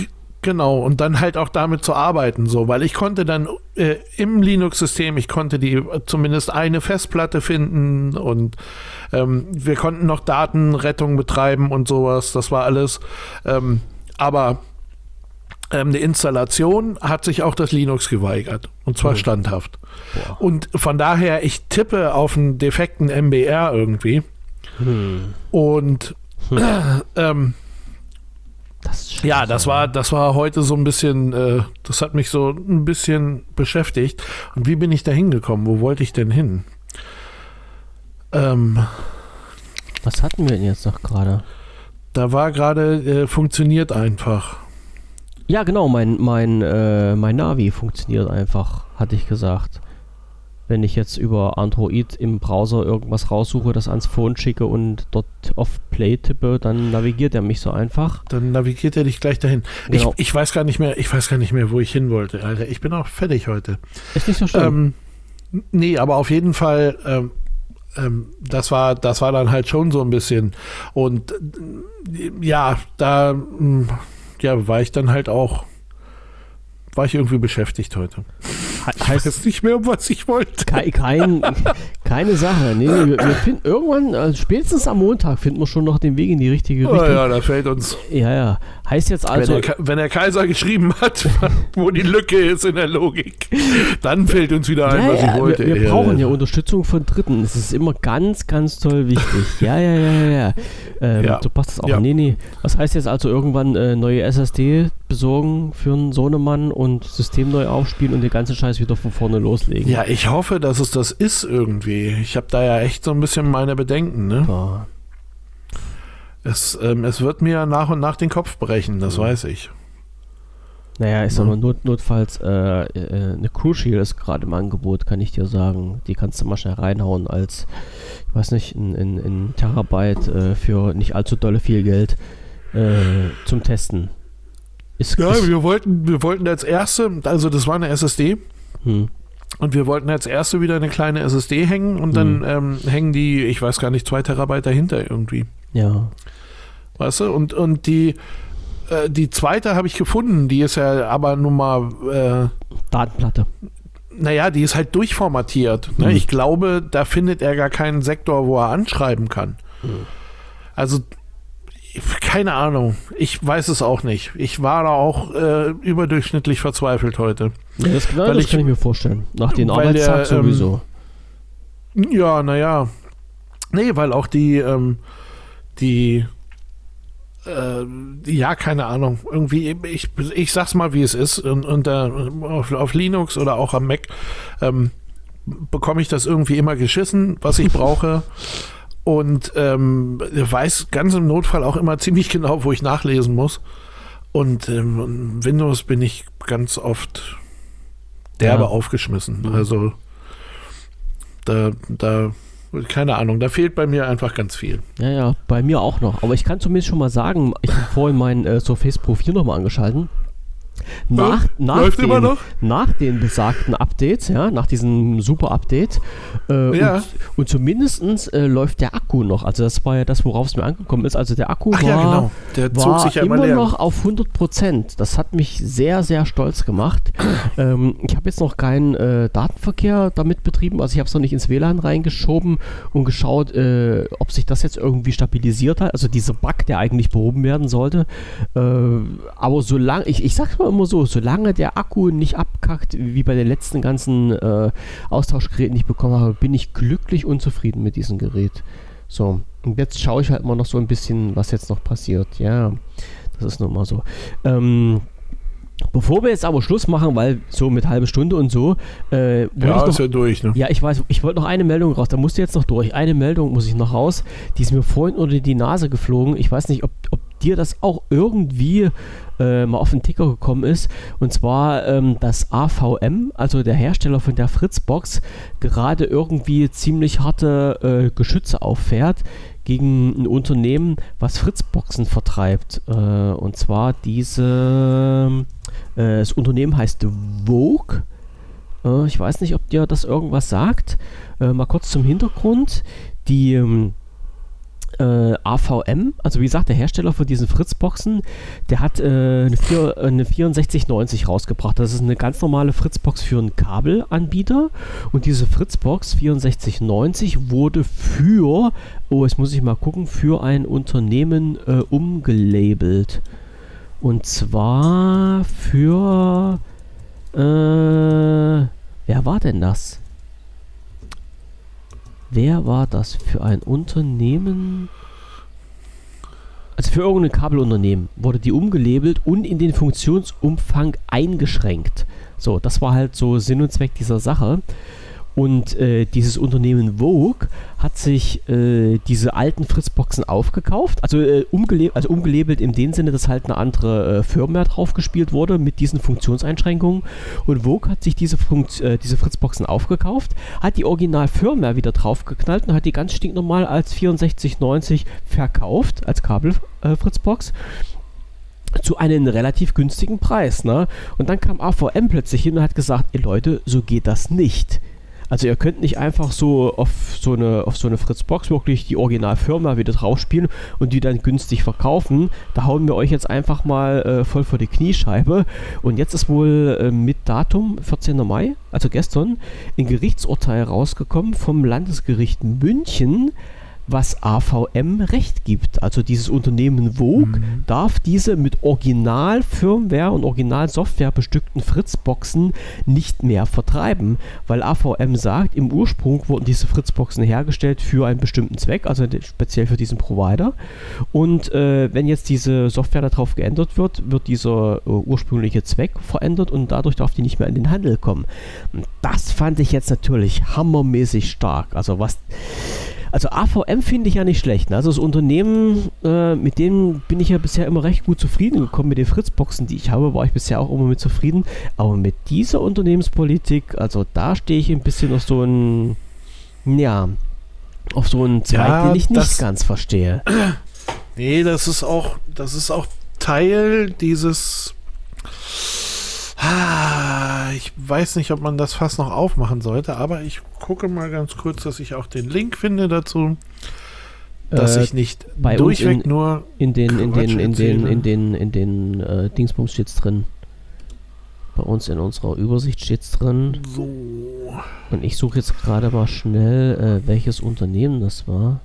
Genau, und dann halt auch damit zu arbeiten, so, weil ich konnte dann äh, im Linux-System, ich konnte die äh, zumindest eine Festplatte finden und ähm, wir konnten noch Datenrettung betreiben und sowas, das war alles. Ähm, aber ähm, eine Installation hat sich auch das Linux geweigert und zwar Mhm. standhaft. Boah. Und von daher, ich tippe auf einen defekten MBR irgendwie Hm. und (clears throat) ähm, Das ja, das war, das war heute so ein bisschen, äh, das hat mich so ein bisschen beschäftigt. Und wie bin ich da hingekommen? Wo wollte ich denn hin? Ähm, Was hatten wir denn jetzt noch gerade? da war gerade, äh, funktioniert einfach. Ja, genau, mein, mein, äh, mein Navi funktioniert einfach, hatte ich gesagt. Wenn ich jetzt über Android im Browser irgendwas raussuche, das ans Phone schicke und dort auf Play tippe, dann navigiert er mich so einfach. Dann navigiert er dich gleich dahin. Genau. Ich, ich weiß gar nicht mehr, ich weiß gar nicht mehr, wo ich hin wollte. Alter, ich bin auch fertig heute. Ist nicht so schlimm. Ähm, nee, aber auf jeden Fall, ähm, ähm, das war, das war dann halt schon so ein bisschen. Und äh, ja, da mh, ja, war ich dann halt auch, war ich irgendwie beschäftigt heute. He Ich heißt weiß nicht mehr, um was ich wollte. Kei- kein, keine Sache. Nee, wir, wir finden irgendwann, also spätestens am Montag, finden wir schon noch den Weg in die richtige Oh, Richtung. ja, da fällt uns, ja, ja. Heißt jetzt also, wenn, der, wenn der Kaiser geschrieben hat, (laughs) wo die Lücke ist in der Logik, dann fällt uns wieder ein, ja, was ja, ich wollte. wir, wir Ja, brauchen ja. Unterstützung von Dritten. Das ist immer ganz, ganz toll wichtig. Ja, ja, ja, ja, ja. Ähm, Ja. So passt das auch. Ja. Nee, nee. Was heißt jetzt also irgendwann äh, neue SSD besorgen für einen Sohnemann und System neu aufspielen und den ganzen Scheiß wieder von vorne loslegen? Ja, ich hoffe, dass es das ist irgendwie. Ich habe da ja echt so ein bisschen meine Bedenken. Ne? Ja. Es, ähm, es wird mir nach und nach den Kopf brechen, das weiß ich. Naja, ist Ja. aber not, notfalls äh, äh, eine Crucial ist gerade im Angebot, kann ich dir sagen. Die kannst du mal schnell reinhauen als, ich weiß nicht, ein, ein, ein Terabyte äh, für nicht allzu dolle viel Geld äh, zum Testen. Ist, Ja, ist, wir wollten, wir wollten als erste, also das war eine SSD hm, und wir wollten als erste wieder eine kleine SSD hängen und dann Mhm. ähm, hängen die, ich weiß gar nicht, zwei Terabyte dahinter irgendwie. ja. Weißt du? Und, und die, äh, die zweite habe ich gefunden, die ist ja aber nun mal, äh, Datenplatte. naja, die ist halt durchformatiert. Ne? Mhm. Ich glaube, da findet er gar keinen Sektor, wo er anschreiben kann. Mhm. Also keine Ahnung. Ich weiß es auch nicht. Ich war da auch äh, überdurchschnittlich verzweifelt heute. Ja, das, na, das ich, kann ich mir vorstellen. Nach dem Arbeitstag der, ähm, sowieso. Ähm, ja, naja. Nee, weil auch die, ähm, die, äh, ja, keine Ahnung. Irgendwie, ich, ich sag's mal, wie es ist. Und, und äh, auf, auf, Linux oder auch am Mac ähm, bekomme ich das irgendwie immer geschissen, was ich brauche. (laughs) und ähm, weiß ganz im Notfall auch immer ziemlich genau, wo ich nachlesen muss. Und ähm, Windows bin ich ganz oft derbe ja. aufgeschmissen. Mhm. Also da, da, keine Ahnung, da fehlt bei mir einfach ganz viel. Ja, ja, bei mir auch noch. Aber ich kann zumindest schon mal sagen, ich habe vorhin mein äh, Surface-Profil nochmal angeschalten. Nach, nach, den, nach, den, besagten Updates, ja, nach diesem Super-Update. Äh, ja. und, und zumindest äh, läuft der Akku noch. Also das war ja das, worauf es mir angekommen ist. Also der Akku Ach, war, ja, genau. der war ja immer, immer noch auf 100 Prozent. Das hat mich sehr, sehr stolz gemacht. (clears throat) ähm, ich habe jetzt noch keinen äh, Datenverkehr damit betrieben. Also ich habe es noch nicht ins WLAN reingeschoben und geschaut, äh, ob sich das jetzt irgendwie stabilisiert hat. Also dieser Bug, der eigentlich behoben werden sollte. Äh, aber solange, ich, ich sag's mal immer so, solange der Akku nicht abkackt, wie bei den letzten ganzen äh, Austauschgeräten, die ich bekommen habe, bin ich glücklich und zufrieden mit diesem Gerät. So, und jetzt schaue ich halt mal noch so ein bisschen, was jetzt noch passiert. Ja, das ist nun mal so. Ähm, Bevor wir jetzt aber Schluss machen, weil so mit halbe Stunde und so. Äh, ja, ist ja durch, ne? Ja, ich weiß, ich wollte noch eine Meldung raus. Da musste jetzt noch durch. Eine Meldung muss ich noch raus. Die ist mir vorhin unter die Nase geflogen. Ich weiß nicht, ob, ob dir das auch irgendwie äh, mal auf den Ticker gekommen ist. Und zwar, ähm, dass AVM, also der Hersteller von der Fritzbox, gerade irgendwie ziemlich harte äh, Geschütze auffährt gegen ein Unternehmen, was Fritzboxen vertreibt. Äh, und zwar diese, äh, das Unternehmen heißt Vogue. Äh, ich weiß nicht, ob dir das irgendwas sagt. Äh, mal kurz zum Hintergrund. Die ähm, äh, AVM, also wie gesagt, der Hersteller von diesen Fritzboxen, der hat äh, eine, 4, eine 6490 rausgebracht. Das ist eine ganz normale Fritzbox für einen Kabelanbieter. Und diese Fritzbox 6490 wurde für, oh, jetzt muss ich mal gucken, für ein Unternehmen äh, umgelabelt. Und zwar für, äh, wer war denn das? Wer war das für ein Unternehmen? Also für irgendein Kabelunternehmen wurde die umgelabelt und in den Funktionsumfang eingeschränkt. So, das war halt so Sinn und Zweck dieser Sache. Und äh, dieses Unternehmen Vogue hat sich äh, diese alten Fritzboxen aufgekauft, also, äh, umgele also umgelabelt in dem Sinne, dass halt eine andere äh, Firmware draufgespielt wurde mit diesen Funktionseinschränkungen. Und Vogue hat sich diese, Funkt äh, diese Fritzboxen aufgekauft, hat die Original-Firmware wieder draufgeknallt und hat die ganz stinknormal als 6490 verkauft, als Kabel-Fritzbox äh, zu einem relativ günstigen Preis. Ne? Und dann kam AVM plötzlich hin und hat gesagt, ey Leute, so geht das nicht. Also ihr könnt nicht einfach so auf so eine, auf so eine Fritzbox wirklich die Originalfirma wieder draufspielen und die dann günstig verkaufen. Da hauen wir euch jetzt einfach mal äh, voll vor die Kniescheibe. Und jetzt ist wohl äh, mit Datum 14. Mai, also gestern, ein Gerichtsurteil rausgekommen vom Landesgericht München was AVM Recht gibt. Also dieses Unternehmen Vogue mhm. darf diese mit Original-Firmware und Original-Software bestückten Fritzboxen nicht mehr vertreiben, weil AVM sagt, im Ursprung wurden diese Fritzboxen hergestellt für einen bestimmten Zweck, also speziell für diesen Provider. Und äh, wenn jetzt diese Software darauf geändert wird, wird dieser äh, ursprüngliche Zweck verändert und dadurch darf die nicht mehr in den Handel kommen. Das fand ich jetzt natürlich hammermäßig stark. Also was also AVM finde ich ja nicht schlecht. Ne? Also das Unternehmen, äh, mit dem bin ich ja bisher immer recht gut zufrieden gekommen. Mit den Fritzboxen, die ich habe, war ich bisher auch immer mit zufrieden. Aber mit dieser Unternehmenspolitik, also da stehe ich ein bisschen auf so ein, ja, auf so einen Zweig, ja, den ich nicht ganz verstehe. Nee, das ist auch, das ist auch Teil dieses ich weiß nicht, ob man das fast noch aufmachen sollte, aber ich gucke mal ganz kurz, dass ich auch den Link finde dazu. Dass äh, ich nicht durchweg in, nur. In den, in den, in den, in den, in den, äh, Dingsbums steht's drin. Bei uns in unserer Übersicht steht's drin. So. Und ich suche jetzt gerade mal schnell, äh, welches Unternehmen das war.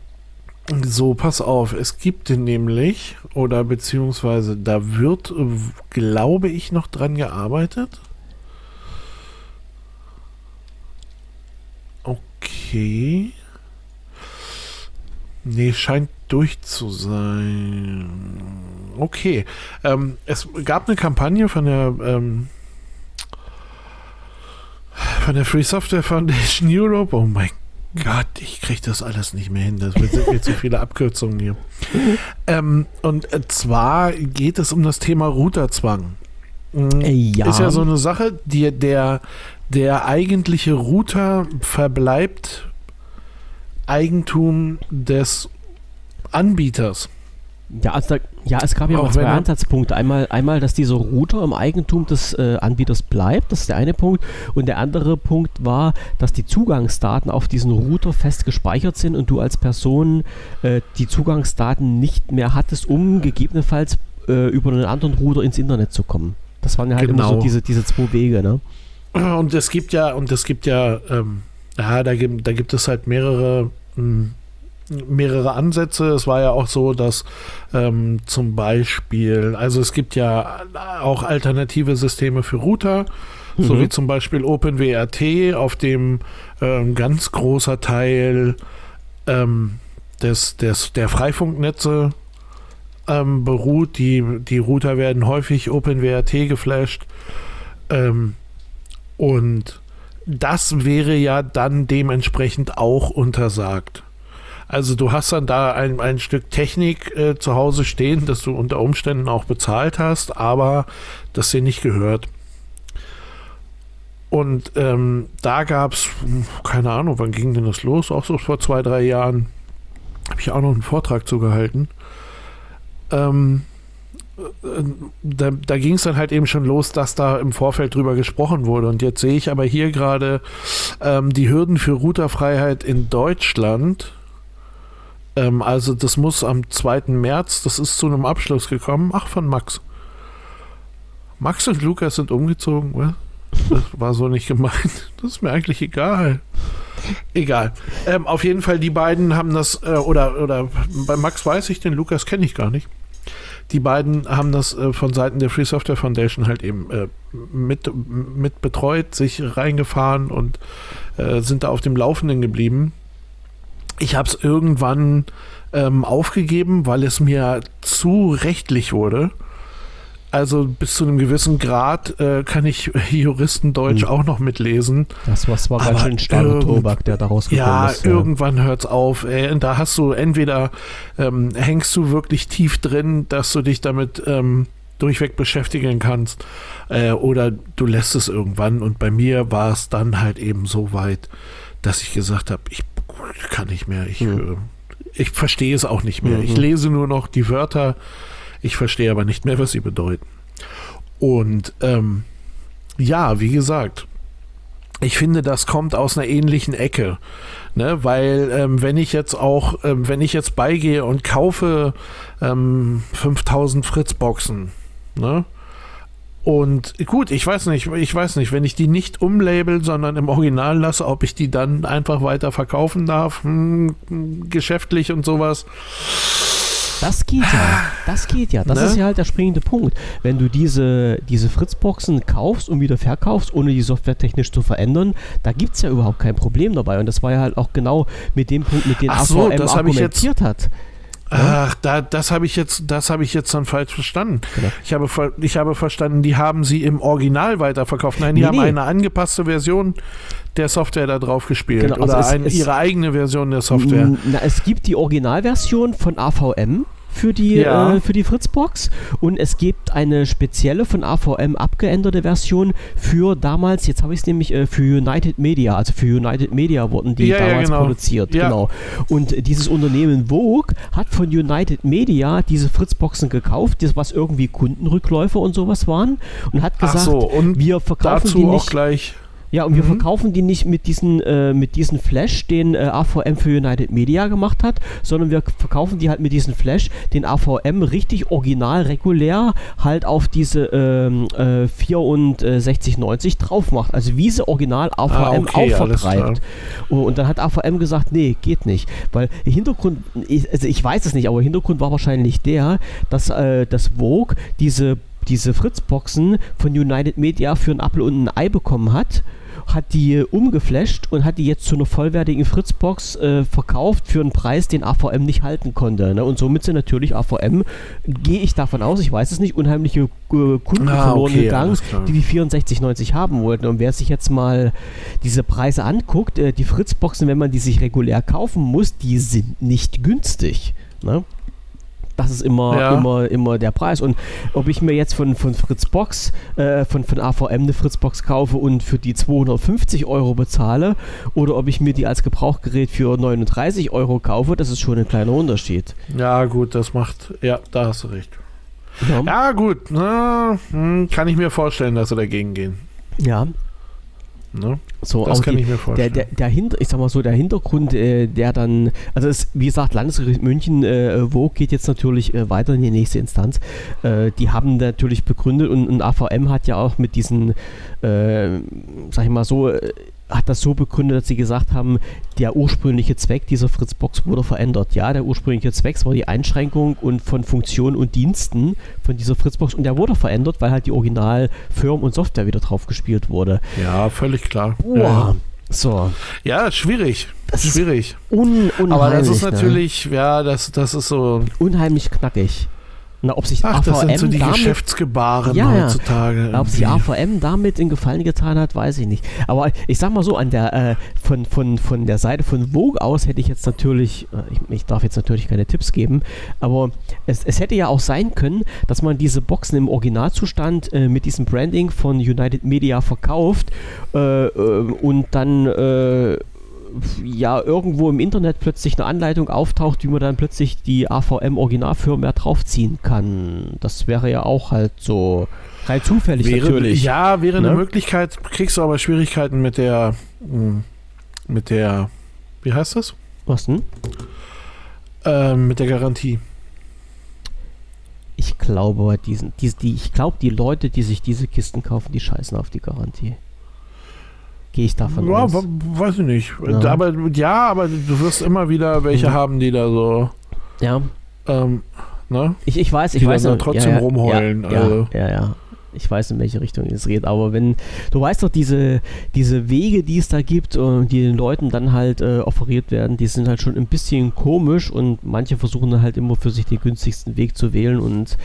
So, pass auf, es gibt nämlich, oder beziehungsweise da wird, glaube ich, noch dran gearbeitet. Okay. Nee, scheint durch zu sein. Okay. Ähm, es gab eine Kampagne von der ähm, von der Free Software Foundation Europe. Oh mein Gott, ich kriege das alles nicht mehr hin. Das sind mir zu viele Abkürzungen hier. Ähm, und zwar geht es um das Thema Routerzwang. Mhm. Ja. Ist ja so eine Sache, die, der, der eigentliche Router verbleibt Eigentum des Anbieters. Ja, also da, ja, es gab ja auch, zwei Ansatzpunkte. Einmal, einmal, dass dieser Router im Eigentum des äh, Anbieters bleibt, das ist der eine Punkt. Und der andere Punkt war, dass die Zugangsdaten auf diesen Router fest gespeichert sind und du als Person äh, die Zugangsdaten nicht mehr hattest, um gegebenenfalls äh, über einen anderen Router ins Internet zu kommen. Das waren ja halt genau. immer so diese, diese zwei Wege, ne? Und es gibt ja, und es gibt ja, ähm, ja, da gibt, da gibt es halt mehrere, mh, hm, mehrere Ansätze. Es war ja auch so, dass ähm, zum Beispiel, also es gibt ja auch alternative Systeme für Router, mhm. so wie zum Beispiel OpenWRT, auf dem ähm, ganz großer Teil ähm, des, des, der Freifunknetze ähm, beruht. Die, die Router werden häufig OpenWRT geflasht. Ähm, und das wäre ja dann dementsprechend auch untersagt. Also du hast dann da ein, ein Stück Technik äh, zu Hause stehen, das du unter Umständen auch bezahlt hast, aber das dir nicht gehört. Und ähm, da gab es, keine Ahnung, wann ging denn das los? Auch so vor zwei, drei Jahren. Habe ich auch noch einen Vortrag zugehalten. Ähm, da, da ging es dann halt eben schon los, dass da im Vorfeld drüber gesprochen wurde. Und jetzt sehe ich aber hier gerade ähm, die Hürden für Routerfreiheit in Deutschland. Ähm, also das muss am 2. März, das ist zu einem Abschluss gekommen. Ach, von Max. Max und Lukas sind umgezogen, oder? Das war so nicht gemeint. Das ist mir eigentlich egal. Egal. Ähm, auf jeden Fall, die beiden haben das, äh, oder, oder bei Max weiß ich, den Lukas kenne ich gar nicht die beiden haben das äh, von Seiten der Free Software Foundation halt eben äh, mit, mit betreut, sich reingefahren und äh, sind da auf dem Laufenden geblieben. Ich habe es irgendwann ähm, aufgegeben, weil es mir zu rechtlich wurde. Also bis zu einem gewissen Grad äh, kann ich (laughs) Juristendeutsch mhm. auch noch mitlesen. Das was war ganz schön starker Tobak, der daraus gekommen ja, ist. Ja, irgendwann hört es auf. Ey. Da hast du entweder ähm, hängst du wirklich tief drin, dass du dich damit ähm, durchweg beschäftigen kannst, äh, oder du lässt es irgendwann. Und bei mir war es dann halt eben so weit, dass ich gesagt habe, ich kann nicht mehr. Ich, mhm. äh, ich verstehe es auch nicht mehr. Mhm. Ich lese nur noch die Wörter ich verstehe aber nicht mehr, was sie bedeuten. Und ähm, ja, wie gesagt, ich finde, das kommt aus einer ähnlichen Ecke. Ne? Weil ähm, wenn ich jetzt auch, ähm, wenn ich jetzt beigehe und kaufe ähm, 5000 Fritzboxen, ne? Und gut, ich weiß nicht, ich weiß nicht, wenn ich die nicht umlabel, sondern im Original lasse, ob ich die dann einfach weiter verkaufen darf, hm, geschäftlich und sowas. Das geht ja. Das geht ja. Das ne? ist ja halt der springende Punkt. Wenn du diese, diese Fritzboxen kaufst und wieder verkaufst, ohne die Software technisch zu verändern, da gibt es ja überhaupt kein Problem dabei. Und das war ja halt auch genau mit dem Punkt, mit dem Ach so, AVM argumentiert jetzt, hat. Ach, da, das habe ich jetzt, das habe ich jetzt dann falsch verstanden. Genau. Ich habe, ich habe verstanden, die haben sie im Original weiterverkauft. Nein, die nee, haben nee. eine angepasste Version der Software da drauf gespielt genau, also oder es, ein, es, ihre eigene Version der Software. Na, es gibt die Originalversion von AVM für die, ja. äh, für die Fritzbox und es gibt eine spezielle von AVM abgeänderte Version für damals, jetzt habe ich es nämlich äh, für United Media, also für United Media wurden die ja, damals ja, genau. produziert. Genau. Und dieses Unternehmen Vogue hat von United Media diese Fritzboxen gekauft, das was irgendwie Kundenrückläufe und sowas waren und hat gesagt, so, und wir verkaufen die nicht. Auch gleich Ja, und wir mhm. verkaufen die nicht mit diesen, äh, mit diesen Flash, den äh, AVM für United Media gemacht hat, sondern wir verkaufen die halt mit diesen Flash, den AVM richtig original, regulär halt auf diese ähm, äh, 6490 drauf macht. Also wie sie original AVM ah, okay, auch vertreibt. Und, und dann hat AVM gesagt, nee, geht nicht. Weil Hintergrund, ich, also ich weiß es nicht, aber Hintergrund war wahrscheinlich der, dass äh, das Vogue diese diese Fritzboxen von United Media für ein Apple und ein Ei bekommen hat hat die umgeflasht und hat die jetzt zu einer vollwertigen Fritzbox äh, verkauft für einen Preis, den AVM nicht halten konnte. Ne? Und somit sind natürlich AVM, gehe ich davon aus, ich weiß es nicht, unheimliche äh, Kunden ah, verloren okay, gegangen, die die 6490 haben wollten. Und wer sich jetzt mal diese Preise anguckt, äh, die Fritzboxen, wenn man die sich regulär kaufen muss, die sind nicht günstig. Ne? Das ist immer, ja. immer, immer der Preis. Und ob ich mir jetzt von, von Fritzbox, äh, von, von AVM eine Fritzbox kaufe und für die 250 Euro bezahle oder ob ich mir die als Gebrauchgerät für 39 Euro kaufe, das ist schon ein kleiner Unterschied. Ja, gut, das macht, ja, da hast du recht. Ja, ja gut, na, hm, kann ich mir vorstellen, dass sie dagegen gehen. Ja, Ne? So, das kann die, ich mir vorstellen. Der, der, der Hinter, ich sag mal so, der Hintergrund, äh, der dann, also es, wie gesagt, Landesgericht München, äh, wo geht jetzt natürlich äh, weiter in die nächste Instanz. Äh, die haben natürlich begründet und, und AVM hat ja auch mit diesen, äh, sag ich mal so, äh, hat das so begründet, dass sie gesagt haben, der ursprüngliche Zweck dieser Fritzbox wurde verändert. Ja, der ursprüngliche Zweck war die Einschränkung und von Funktionen und Diensten von dieser Fritzbox und der wurde verändert, weil halt die Original Firm und Software wieder drauf gespielt wurde. Ja, völlig klar. Boah. Ja. So. Ja, schwierig. Das schwierig. Un Aber das ist ne? natürlich, ne? ja, das, das ist so. Unheimlich knackig. Na, ob sich Ach, AVM das sind so die damit, Geschäftsgebaren ja, heutzutage. Ja. Ob sich AVM damit in Gefallen getan hat, weiß ich nicht. Aber ich sag mal so, an der, äh, von, von, von der Seite von Vogue aus hätte ich jetzt natürlich, äh, ich, ich, darf jetzt natürlich keine Tipps geben, aber es, es hätte ja auch sein können, dass man diese Boxen im Originalzustand äh, mit diesem Branding von United Media verkauft äh, äh, und dann äh, ja irgendwo im Internet plötzlich eine Anleitung auftaucht, wie man dann plötzlich die AVM Originalfirmware draufziehen kann. Das wäre ja auch halt so rein zufällig wäre, natürlich. Ja, wäre ne? eine Möglichkeit, kriegst du aber Schwierigkeiten mit der hm, mit der wie heißt das? Was denn? Ähm, mit der Garantie. Ich glaube, diesen, die, die, ich glaube, die Leute, die sich diese Kisten kaufen, die scheißen auf die Garantie. Gehe ich davon ja, aus. Weiß ich nicht. Ja. Aber ja, aber du wirst immer wieder welche mhm. haben, die da so. Ja. Ähm, ne? Ich, ich weiß, ich die weiß. Die trotzdem ja, rumheulen. Ja, also. ja, ja, Ich weiß, in welche Richtung es geht. Aber wenn, du weißt doch, diese, diese Wege, die es da gibt und die den Leuten dann halt äh, offeriert werden, die sind halt schon ein bisschen komisch und manche versuchen dann halt immer für sich den günstigsten Weg zu wählen und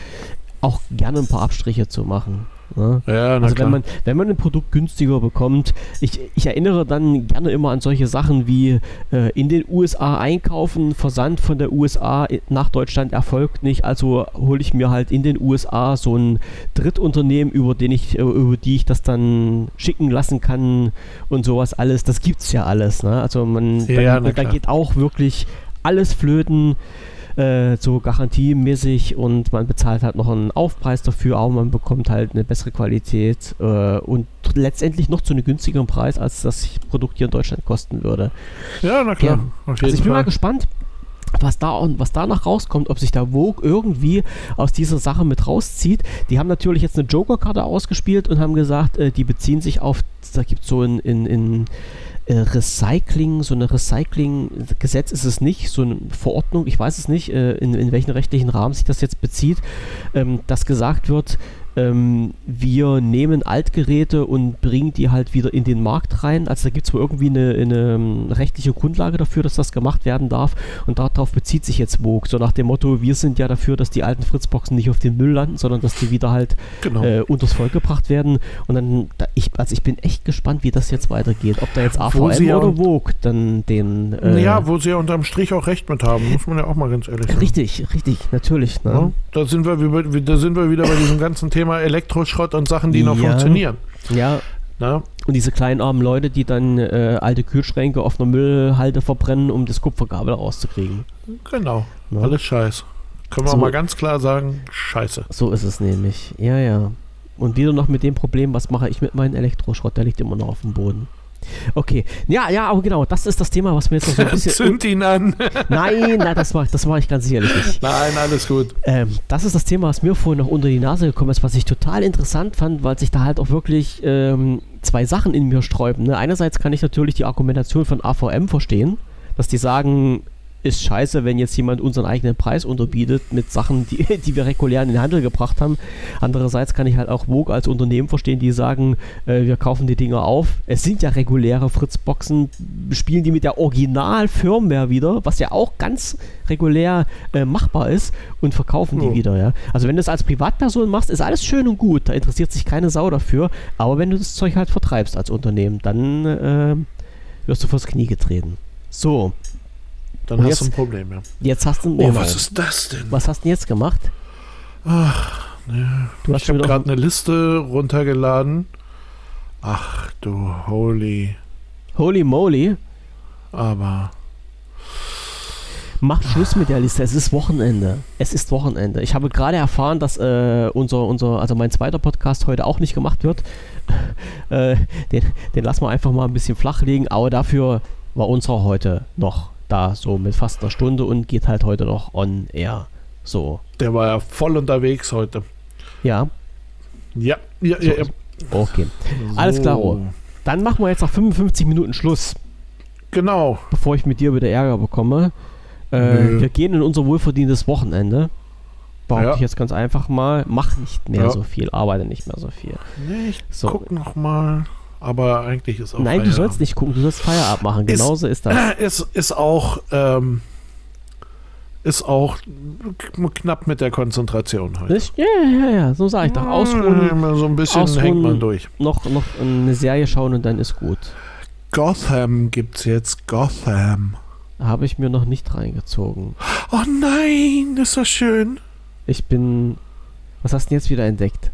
auch gerne ein paar Abstriche zu machen. Ne? Ja, also wenn man, wenn man ein Produkt günstiger bekommt, ich, ich erinnere dann gerne immer an solche Sachen wie äh, in den USA einkaufen, Versand von der USA nach Deutschland erfolgt nicht, also hole ich mir halt in den USA so ein Drittunternehmen, über den ich, äh, über die ich das dann schicken lassen kann und sowas alles. Das gibt's ja alles. Ne? Also man, ja, dann, da geht auch wirklich alles flöten äh, so garantiemäßig und man bezahlt halt noch einen Aufpreis dafür, aber man bekommt halt eine bessere Qualität äh, und letztendlich noch zu einem günstigeren Preis, als das Produkt hier in Deutschland kosten würde. Ja, na klar. Ja. Also ich bin Fall. mal gespannt, was da und was danach rauskommt, ob sich da Vogue irgendwie aus dieser Sache mit rauszieht. Die haben natürlich jetzt eine Joker-Karte ausgespielt und haben gesagt, äh, die beziehen sich auf, da gibt es so in, in, in äh, Recycling, so eine Recycling-Gesetz ist es nicht, so eine Verordnung, ich weiß es nicht, äh, in, in welchen rechtlichen Rahmen sich das jetzt bezieht, ähm, dass gesagt wird, ähm, wir nehmen Altgeräte und bringen die halt wieder in den Markt rein. Also da gibt es wohl irgendwie eine, eine, ähm, rechtliche Grundlage dafür, dass das gemacht werden darf. Und darauf bezieht sich jetzt Vogue. So nach dem Motto, wir sind ja dafür, dass die alten Fritzboxen nicht auf den Müll landen, sondern dass die wieder halt genau. äh, unters Volk gebracht werden. Und dann, da, ich, also ich bin echt gespannt, wie das jetzt weitergeht. Ob da jetzt AVM oder Vogue dann den... Äh, ja, wo sie ja unterm Strich auch recht mit haben, muss man ja auch mal ganz ehrlich sagen. Richtig, richtig, natürlich. Ne? Ja, da, sind wir, da sind wir wieder bei diesem ganzen Thema (laughs) Thema Elektroschrott und Sachen, die ja. noch funktionieren. Ja. Na? Und diese kleinen armen Leute, die dann äh, alte Kühlschränke auf einer Müllhalde verbrennen, um das Kupfergabel rauszukriegen. Genau. Na? Alles Scheiß. Können wir so, mal ganz klar sagen, scheiße. So ist es nämlich. Ja, ja. Und wieder noch mit dem Problem, was mache ich mit meinem Elektroschrott? Der liegt immer noch auf dem Boden. Okay. Ja, ja, aber genau, das ist das Thema, was mir jetzt noch so ein (laughs) bisschen. Zünd ihn an. (laughs) nein, nein, das mache das mach ich ganz sicherlich nicht. Nein, alles gut. Ähm, das ist das Thema, was mir vorhin noch unter die Nase gekommen ist, was ich total interessant fand, weil sich da halt auch wirklich ähm, zwei Sachen in mir sträuben. Ne? Einerseits kann ich natürlich die Argumentation von AVM verstehen, dass die sagen, ist scheiße, wenn jetzt jemand unseren eigenen Preis unterbietet mit Sachen, die, (laughs) die wir regulär in den Handel gebracht haben. Andererseits kann ich halt auch Vogue als Unternehmen verstehen, die sagen, äh, wir kaufen die Dinger auf. Es sind ja reguläre Fritzboxen, spielen die mit der Original-Firmware wieder, was ja auch ganz regulär äh, machbar ist und verkaufen die oh. wieder. Ja? Also wenn du es als Privatperson machst, ist alles schön und gut. Da interessiert sich keine Sau dafür. Aber wenn du das Zeug halt vertreibst als Unternehmen, dann äh, wirst du vors Knie getreten. So, dann Und hast jetzt, du ein Problem, ja. Jetzt hast du ein Oh, was ist das denn? Was hast du jetzt gemacht? Ach, ne. Du hast ich habe gerade eine Liste runtergeladen. Ach du holy. Holy moly. Aber. Mach Schluss mit der Liste. Es ist Wochenende. Es ist Wochenende. Ich habe gerade erfahren, dass äh, unser, unser, also mein zweiter Podcast heute auch nicht gemacht wird. (laughs) äh, den, den lassen wir einfach mal ein bisschen flach legen, aber dafür war unserer heute noch da so mit fast einer Stunde und geht halt heute noch on air. So. Der war ja voll unterwegs heute. Ja. Ja, ja, ja. ja. Okay. So. Alles klar. Dann machen wir jetzt nach 55 Minuten Schluss. Genau. Bevor ich mit dir wieder Ärger bekomme. Äh, wir gehen in unser wohlverdientes Wochenende. Behaupte ja. ich jetzt ganz einfach mal. Mach nicht mehr ja. so viel, arbeite nicht mehr so viel. Nee, ich so. guck noch mal aber eigentlich ist auch Nein, Feierabend. du sollst nicht gucken, du sollst Feierabend machen. Genauso ist, ist das. (clears throat) Ist, ist auch ähm, ist auch knapp mit der Konzentration heute. Ist, ja, ja, ja, so sage ich doch. Ausruhen. So ein bisschen ausruhen, hängt man durch. Noch, noch eine Serie schauen und dann ist gut. Gotham gibt's jetzt. Gotham. Habe ich mir noch nicht reingezogen. Oh nein, ist das schön. Ich bin. Was hast du denn jetzt wieder entdeckt?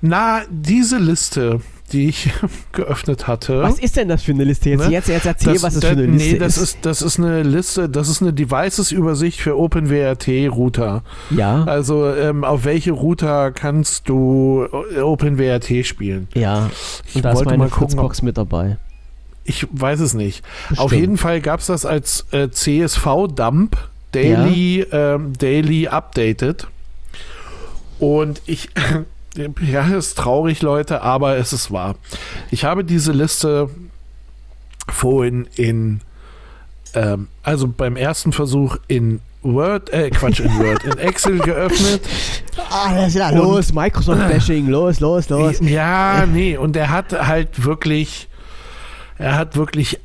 Na, diese Liste die ich (laughs) geöffnet hatte. Was ist denn das für eine Liste? Jetzt, ne? jetzt, jetzt erzähl, das, was es für eine Liste nee, das ist. ist. Das ist eine Liste, das ist eine Devices-Übersicht für OpenWRT-Router. Ja. Also ähm, auf welche Router kannst du OpenWRT spielen? Ja. Ich da wollte ist meine mal gucken, Fritzbox mit dabei. Ich weiß es nicht. Bestimmt. Auf jeden Fall gab es das als äh, CSV-Dump Daily, ja. ähm, Daily Updated. Und ich (laughs) ja, ist traurig, Leute, aber es ist wahr. Ich habe diese Liste vorhin in, ähm, also beim ersten Versuch in Word, äh, Quatsch, in Word, in Excel (laughs) geöffnet. Ah, das ist ja los, Microsoft-Bashing, los, los, los. Ja, nee, und er hat halt wirklich, er hat wirklich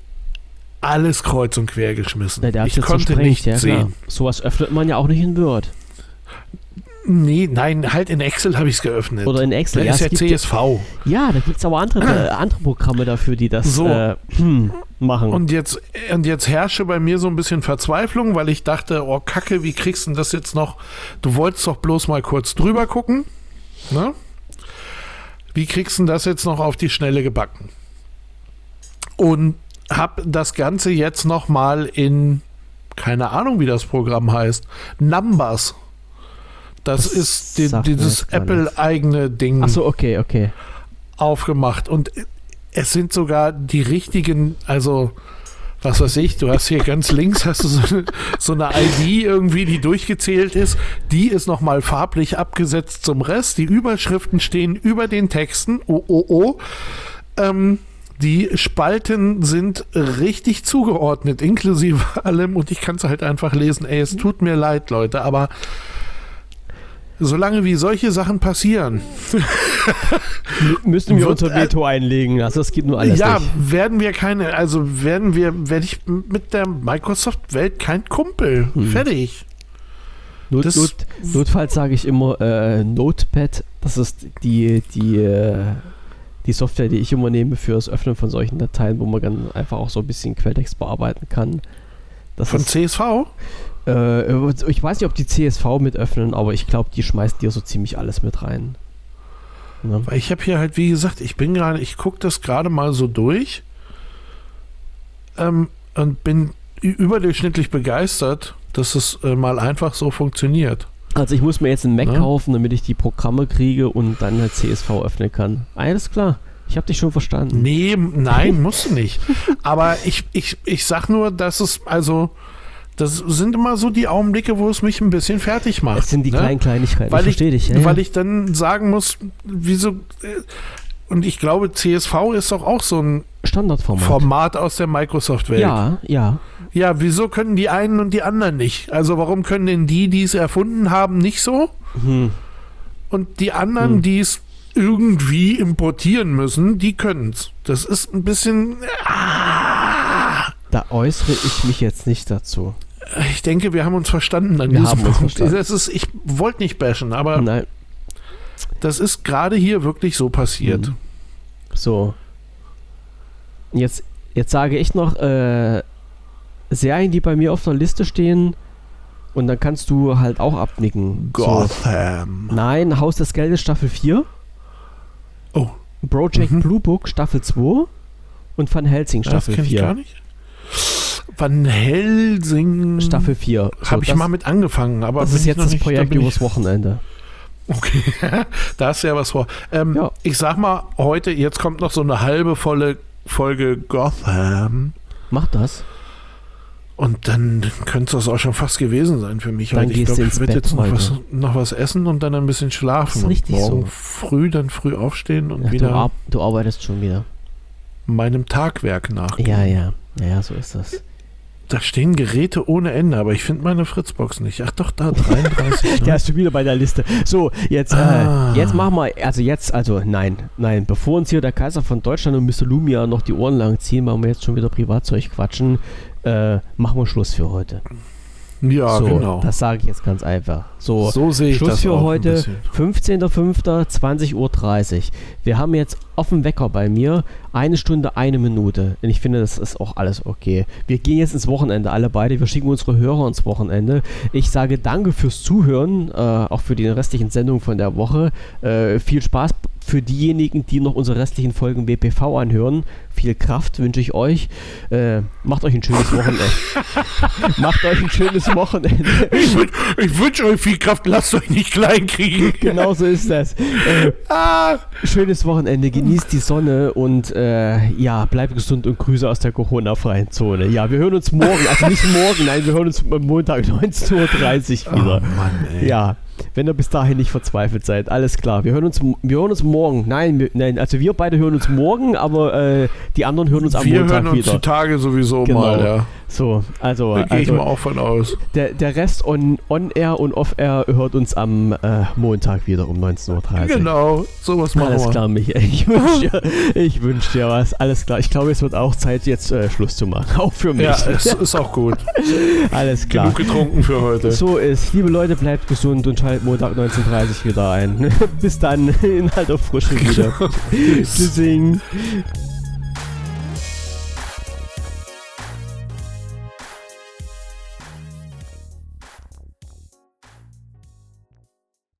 alles kreuz und quer geschmissen. Ja, ich konnte nicht ja, sehen. Sowas öffnet man ja auch nicht in Word. Nee, nein, halt in Excel habe ich es geöffnet. Oder in Excel. Das ja, ist ja CSV. Ja, da gibt es aber andere, äh, andere Programme dafür, die das so. äh, hm, machen. Und jetzt, und jetzt herrsche bei mir so ein bisschen Verzweiflung, weil ich dachte, oh Kacke, wie kriegst du denn das jetzt noch? Du wolltest doch bloß mal kurz drüber gucken. Ne? Wie kriegst du das jetzt noch auf die Schnelle gebacken? Und hab das Ganze jetzt noch mal in, keine Ahnung, wie das Programm heißt, Numbers das, das ist die, dieses Apple-eigene Ding. Achso, okay, okay. Aufgemacht. Und es sind sogar die richtigen, also was weiß ich, du hast hier ganz links hast du so eine, so eine ID irgendwie, die durchgezählt ist. Die ist nochmal farblich abgesetzt zum Rest. Die Überschriften stehen über den Texten. Oh, oh, oh. Ähm, die Spalten sind richtig zugeordnet, inklusive allem. Und ich kann es halt einfach lesen. Ey, es tut mir leid, Leute, aber solange wie solche Sachen passieren. Müssen wir unser Veto einlegen. Also das geht nur alles Ja, nicht. werden wir keine, also werden wir, werde ich mit der Microsoft-Welt kein Kumpel. Hm. Fertig. Not, Not, notfalls sage ich immer äh, Notepad. Das ist die, die, äh, die Software, die ich immer nehme für das Öffnen von solchen Dateien, wo man dann einfach auch so ein bisschen Quelltext bearbeiten kann. Das von ist, CSV? Äh, ich weiß nicht, ob die CSV mit öffnen, aber ich glaube, die schmeißt dir so ziemlich alles mit rein. Ja. Weil ich habe hier halt, wie gesagt, ich bin gerade, ich gucke das gerade mal so durch ähm, und bin überdurchschnittlich begeistert, dass es äh, mal einfach so funktioniert. Also ich muss mir jetzt einen Mac Ja. kaufen, damit ich die Programme kriege und dann halt CSV öffnen kann. Alles klar. Ich habe dich schon verstanden. Nee, nein, (laughs) musst du nicht. Aber ich, ich, ich sag nur, dass es, also, das sind immer so die Augenblicke, wo es mich ein bisschen fertig macht. Es sind die ne? kleinen Kleinigkeiten. weil ich ich, verstehe dich. Ja, weil ich dann sagen muss, wieso, äh, und ich glaube, CSV ist doch auch so ein Standardformat. Format aus der Microsoft-Welt. ja, ja. Ja, wieso können die einen und die anderen nicht? Also warum können denn die, die es erfunden haben, nicht so? Hm. Und die anderen, Hm. die es irgendwie importieren müssen, die können es. Das ist ein bisschen. Ah, Da äußere ich mich jetzt nicht dazu. ich denke, wir haben uns verstanden an Wir diesem haben uns Punkt. verstanden. Das ist, ich wollte nicht bashen, aber Nein, das ist gerade hier wirklich so passiert. Mhm. so. Jetzt, jetzt sage ich noch äh, Serien, die bei mir auf der Liste stehen. Und dann kannst du halt auch abnicken. So. Gotham. Nein, Haus des Geldes Staffel 4. Oh, Project Mhm. Blue Book Staffel 2. Und Van Helsing das Staffel kenne ich gar 4. nicht. Van Helsing. Staffel 4. So, Habe ich mal mit angefangen, aber Das ist jetzt noch das nicht- Projekt übers Wochenende. (laughs) Okay, da hast du ja was vor. Ähm, Ja. Ich sag mal, heute, jetzt kommt noch so eine halbe volle Folge Gotham. Mach das. Und dann könnte das auch schon fast gewesen sein für mich. Dann heute. ich gehst glaub, du ich werde jetzt noch was, noch was essen und dann ein bisschen schlafen. Das ist richtig und morgen so. früh dann früh aufstehen und Ja, du, wieder ar du arbeitest schon wieder. meinem Tagwerk. Ja, ja. Ja, ja, so ist das. Da stehen Geräte ohne Ende, aber ich finde meine Fritzbox nicht. Ach doch, da 33. (laughs) ne? Der ist schon wieder bei der Liste. So, jetzt, Ah. äh, jetzt machen wir, also jetzt, also nein, nein, bevor uns hier der Kaiser von Deutschland und Mr. Lumia noch die Ohren lang ziehen, weil wir jetzt schon wieder Privatzeug quatschen, äh, machen wir Schluss für heute. ja, so, genau. das sage ich jetzt ganz einfach. So, so sehe ich Schluss das für heute, bisschen. 15.05.20.30 Uhr. Wir haben jetzt auf dem Wecker bei mir eine Stunde, eine Minute. Und ich finde, das ist auch alles okay. Wir gehen jetzt ins Wochenende, alle beide. Wir schicken unsere Hörer ins Wochenende. Ich sage danke fürs Zuhören, äh, auch für die restlichen Sendungen von der Woche. Äh, viel Spaß für diejenigen, die noch unsere restlichen Folgen WPV anhören. Viel Kraft wünsche ich euch. Äh, macht euch ein schönes Wochenende. (laughs) macht euch ein schönes Wochenende. Ich, ich wünsche euch viel Kraft, lasst euch nicht klein kriegen. (laughs) genau so ist das. Äh, Ah, Schönes Wochenende, genießt die Sonne und äh, ja, bleibt gesund und Grüße aus der Corona-freien Zone. Ja, wir hören uns morgen, also nicht morgen, nein, wir hören uns am Montag 19.30 Uhr wieder. Oh Mann, ey. Ja, wenn ihr bis dahin nicht verzweifelt seid, alles klar. Wir hören uns, wir hören uns morgen. Nein, wir, nein, also wir beide hören uns morgen, aber äh, die anderen hören uns am Wir Montag hören uns wieder. die Tage sowieso Genau. mal, ja. So, also, Da gehe ich also mal auch von aus. der, der Rest on, on Air und Off Air hört uns am äh, Montag wieder um 19.30 Uhr. Genau, sowas machen Alles wir. klar, Michael. Ich (laughs) wünsche dir, ich wünsch dir was. Alles klar. Ich glaube, es wird auch Zeit, jetzt äh, Schluss zu machen. (laughs) Auch für mich. Ja, es ist auch gut. (laughs) Alles klar. Genug getrunken für heute. So ist. Liebe Leute, bleibt gesund und schaltet Montag 19.30 Uhr wieder ein. (laughs) Bis dann (laughs) in alter Frische wieder. Tschüssing.